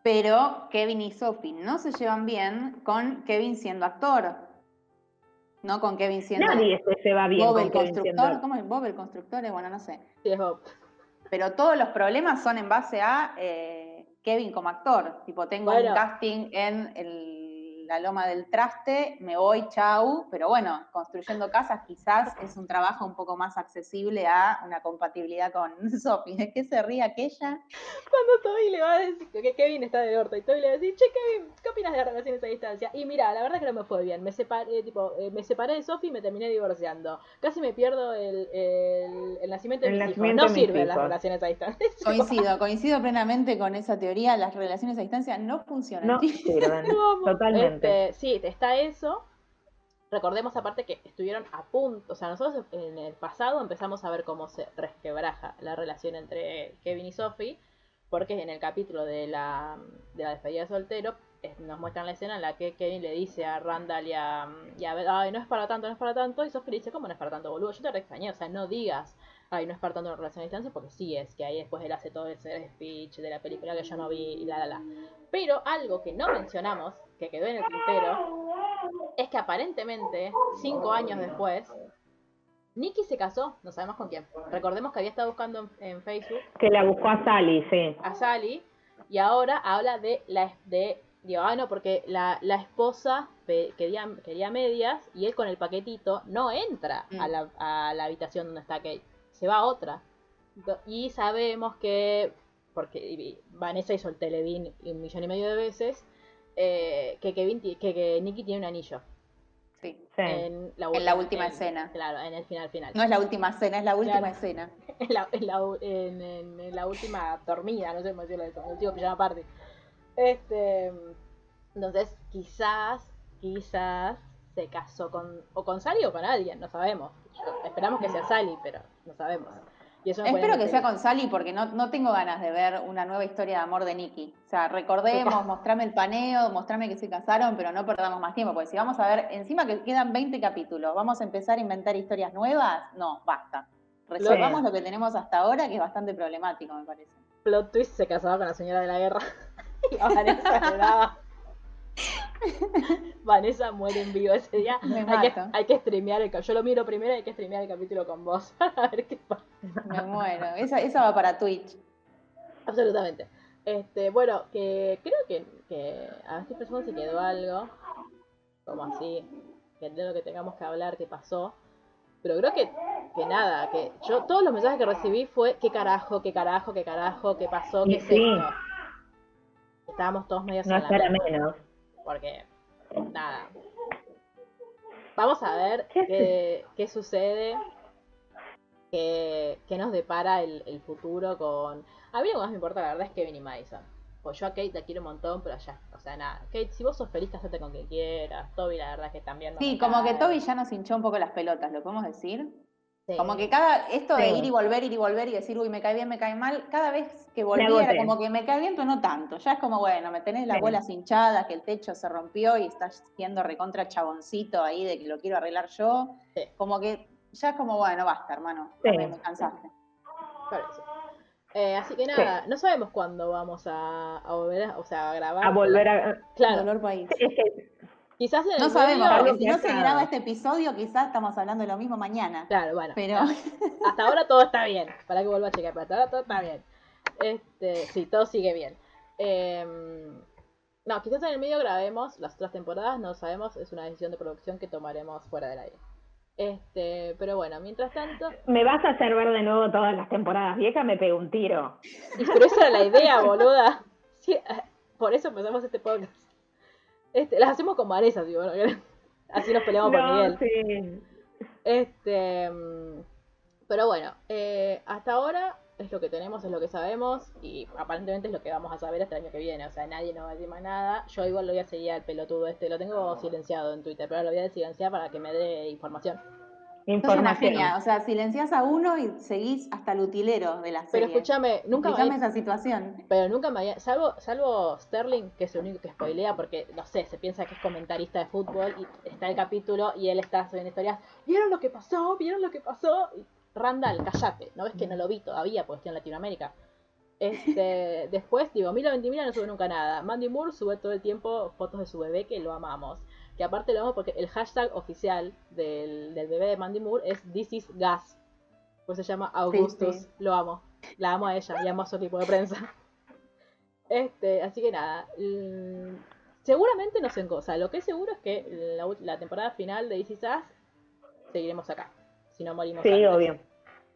Pero Kevin y Sophie no se llevan bien con Kevin siendo actor. No con Kevin siendo Nadie se lleva bien Bob con el Kevin constructor. siendo- ¿Cómo es Bob el constructor? Bueno, no sé. Sí, es Bob. Pero todos los problemas son en base a eh, Kevin como actor. Tipo, tengo Bueno. un casting en el- la loma del traste, me voy, chau. Pero bueno, construyendo casas quizás es un trabajo un poco más accesible a una compatibilidad con Sophie. ¿De qué se ríe aquella? Cuando Toby le va a decir que Kevin está de orto y Toby le va a decir, che Kevin, ¿qué opinas de las relaciones a distancia? Y mira, la verdad que no me fue bien, me separé, tipo, eh, me separé de Sophie y me terminé divorciando. Casi me pierdo el, el, el nacimiento de El mis hijos. nacimiento No de mis sirven las hijos. relaciones a distancia. Coincido, coincido plenamente con esa teoría. Las relaciones a distancia no funcionan. No sirven, totalmente. Este, sí, está eso. Recordemos aparte que estuvieron a punto, o sea, nosotros en el pasado empezamos a ver cómo se resquebraja la relación entre Kevin y Sophie, porque en el capítulo de la, de la despedida de soltero eh, nos muestran la escena en la que Kevin le dice a Randall y a, y ay, no es para tanto, no es para tanto, y Sophie le dice, ¿cómo no es para tanto, boludo? Yo te re extrañé, o sea, no digas, ay, no es para tanto una relación a distancia, porque sí es, que ahí después él hace todo ese speech de la película que yo no vi y la, la, la. Pero algo que no mencionamos, que quedó en el tintero, es que aparentemente, cinco años después, Nicky se casó, no sabemos con quién. Recordemos que había estado buscando en, en Facebook Que la buscó a Sally, sí. a Sally y ahora habla de la de digo, ah no, porque la, la esposa pe- quería, quería medias y él con el paquetito no entra a, Mm. la, a la habitación donde está Kate, se va a otra. Y sabemos que, porque Vanessa hizo el Televín un millón y medio de veces, eh, que, Kevin, que, que Nicky tiene un anillo. Sí. En la, En última en- escena. Claro, en el final final. No es la última escena, es la última Claro. escena. en, la, en, la, u- en- en- en la última dormida, no sé cómo decirlo eso, el último pijama party. Este, entonces, quizás, quizás se casó con, o con Sally o con alguien, no sabemos. Esperamos que sea Sally, pero no sabemos. Y eso Espero que sea con Sally porque no, no tengo ganas de ver una nueva historia de amor de Nicky. O sea, recordemos, mostrame el paneo, mostrame que se casaron, pero no perdamos más tiempo, porque si vamos a ver, encima que quedan 20 capítulos, ¿vamos a empezar a inventar historias nuevas? No, basta. Resolvamos lo que tenemos hasta ahora, que es bastante problemático, me parece. Plot twist se casaba con la señora de la guerra. y Vanessa muere en vivo ese día. Me Hay que, hay que streamear el cap- Yo lo miro primero y hay que streamear el capítulo con vos. a ver qué pasa. Me muero. Esa, esa va para Twitch. Absolutamente. Este, bueno, que creo que, que a ver, estoy pensando si quedó algo, como así, que de lo que tengamos que hablar, que pasó. Pero creo que, que nada, que yo todos los mensajes que recibí fue qué carajo, qué carajo, qué carajo, qué pasó, qué Y es sí. esto. Estábamos todos medio No es para menos. Porque nada. Vamos a ver ¿Qué qué, sucede, qué, qué nos depara el, el futuro con... A mí lo que más me importa, la verdad, es Kevin y Madison. Pues yo a Kate la quiero un montón, pero ya, o sea, nada. Kate, si vos sos feliz, casate con quien quieras. Toby, la verdad, que también no Sí, como que. Toby ya nos hinchó un poco las pelotas, ¿lo podemos decir? Sí. Como que cada, esto de Sí. ir y volver, ir y volver y decir, uy, me cae bien, me cae mal, cada vez que volvía era como que me cae bien, pero no tanto. Ya es como, bueno, me tenés las Sí. bolas hinchadas, que el techo se rompió y estás siendo recontra chaboncito ahí de que lo quiero arreglar yo. Sí. Como que ya es como, bueno, basta, hermano, Sí. me, cansaste. Eh, así que nada, no sabemos cuándo vamos a, a volver a, o sea, a grabar. A volver a... Claro, Dolor país. Es que quizás en el No sabemos, medio- porque si no se graba este episodio, quizás estamos hablando de lo mismo mañana. Claro, bueno. Pero Hasta ahora todo está bien. Para que vuelva a checar, pero hasta ahora todo está bien. Este, sí, todo sigue bien. Em, no, quizás en el medio grabemos las otras temporadas, no sabemos, es una decisión de producción que tomaremos fuera del aire. Este, pero bueno, mientras tanto, me vas a hacer ver de nuevo todas las temporadas viejas, me pego un tiro. y pero esa era la idea, boluda. Sí, eh, por eso empezamos este podcast. Este, las hacemos con Vanessa, digo, ¿no? así nos peleamos por No, Miguel. sí. Este, mm, pero bueno, eh, hasta ahora es lo que tenemos, es lo que sabemos y aparentemente es lo que vamos a saber hasta el año que viene. O sea, nadie nos va a decir más nada. Yo igual lo voy a seguir al pelotudo este, lo tengo silenciado en Twitter, pero lo voy a silenciar para que me dé información. Información. O sea, silenciás a uno y seguís hasta el utilero de la Pero serie. escúchame, nunca me esa situación. pero nunca me había, salvo, salvo Sterling, que es el único que spoilea porque, no sé, se piensa que es comentarista de fútbol y está el capítulo y él está subiendo historias, ¿vieron lo que pasó? ¿Vieron lo que pasó? Y, Randall, callate, ¿no ves que no lo vi todavía porque estoy en Latinoamérica? Este, después, digo, Mila Ventimiglia no sube nunca nada. Mandy Moore sube todo el tiempo fotos de su bebé que lo amamos. Que aparte lo amamos porque el hashtag oficial del, del bebé de Mandy Moore es This is Gas. Pues se llama Augustus. sí. Lo amo. La amo a ella y amo a su equipo de prensa. Este, así que nada. mm, seguramente no sé en cosa. Lo que es seguro es que la, la temporada final de This is Us seguiremos acá. Si no morimos Sí, antes. obvio.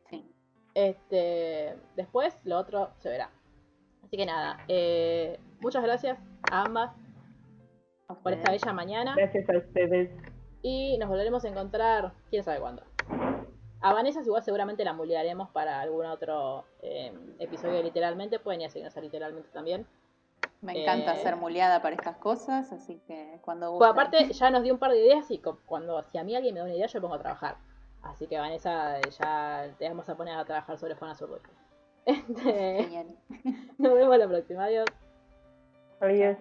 Sí. Este, después lo otro se verá. Así que nada, eh, muchas gracias a ambas por esta bella mañana Gracias a ustedes. y nos volveremos a encontrar, quién sabe cuándo. A Vanessa igual seguramente la mulearemos para algún otro eh, episodio literalmente, pueden ir a seguirnos a literalmente también. Me encanta Eh. ser muleada para estas cosas, así que cuando Pues gusten. aparte ya nos dio un par de ideas y cuando si a mí alguien me da una idea yo me pongo a trabajar. Así que Vanessa eh, ya te vamos a poner a trabajar sobre Juana Zurduy. Este, Genial. nos vemos la próxima, adiós. Adiós.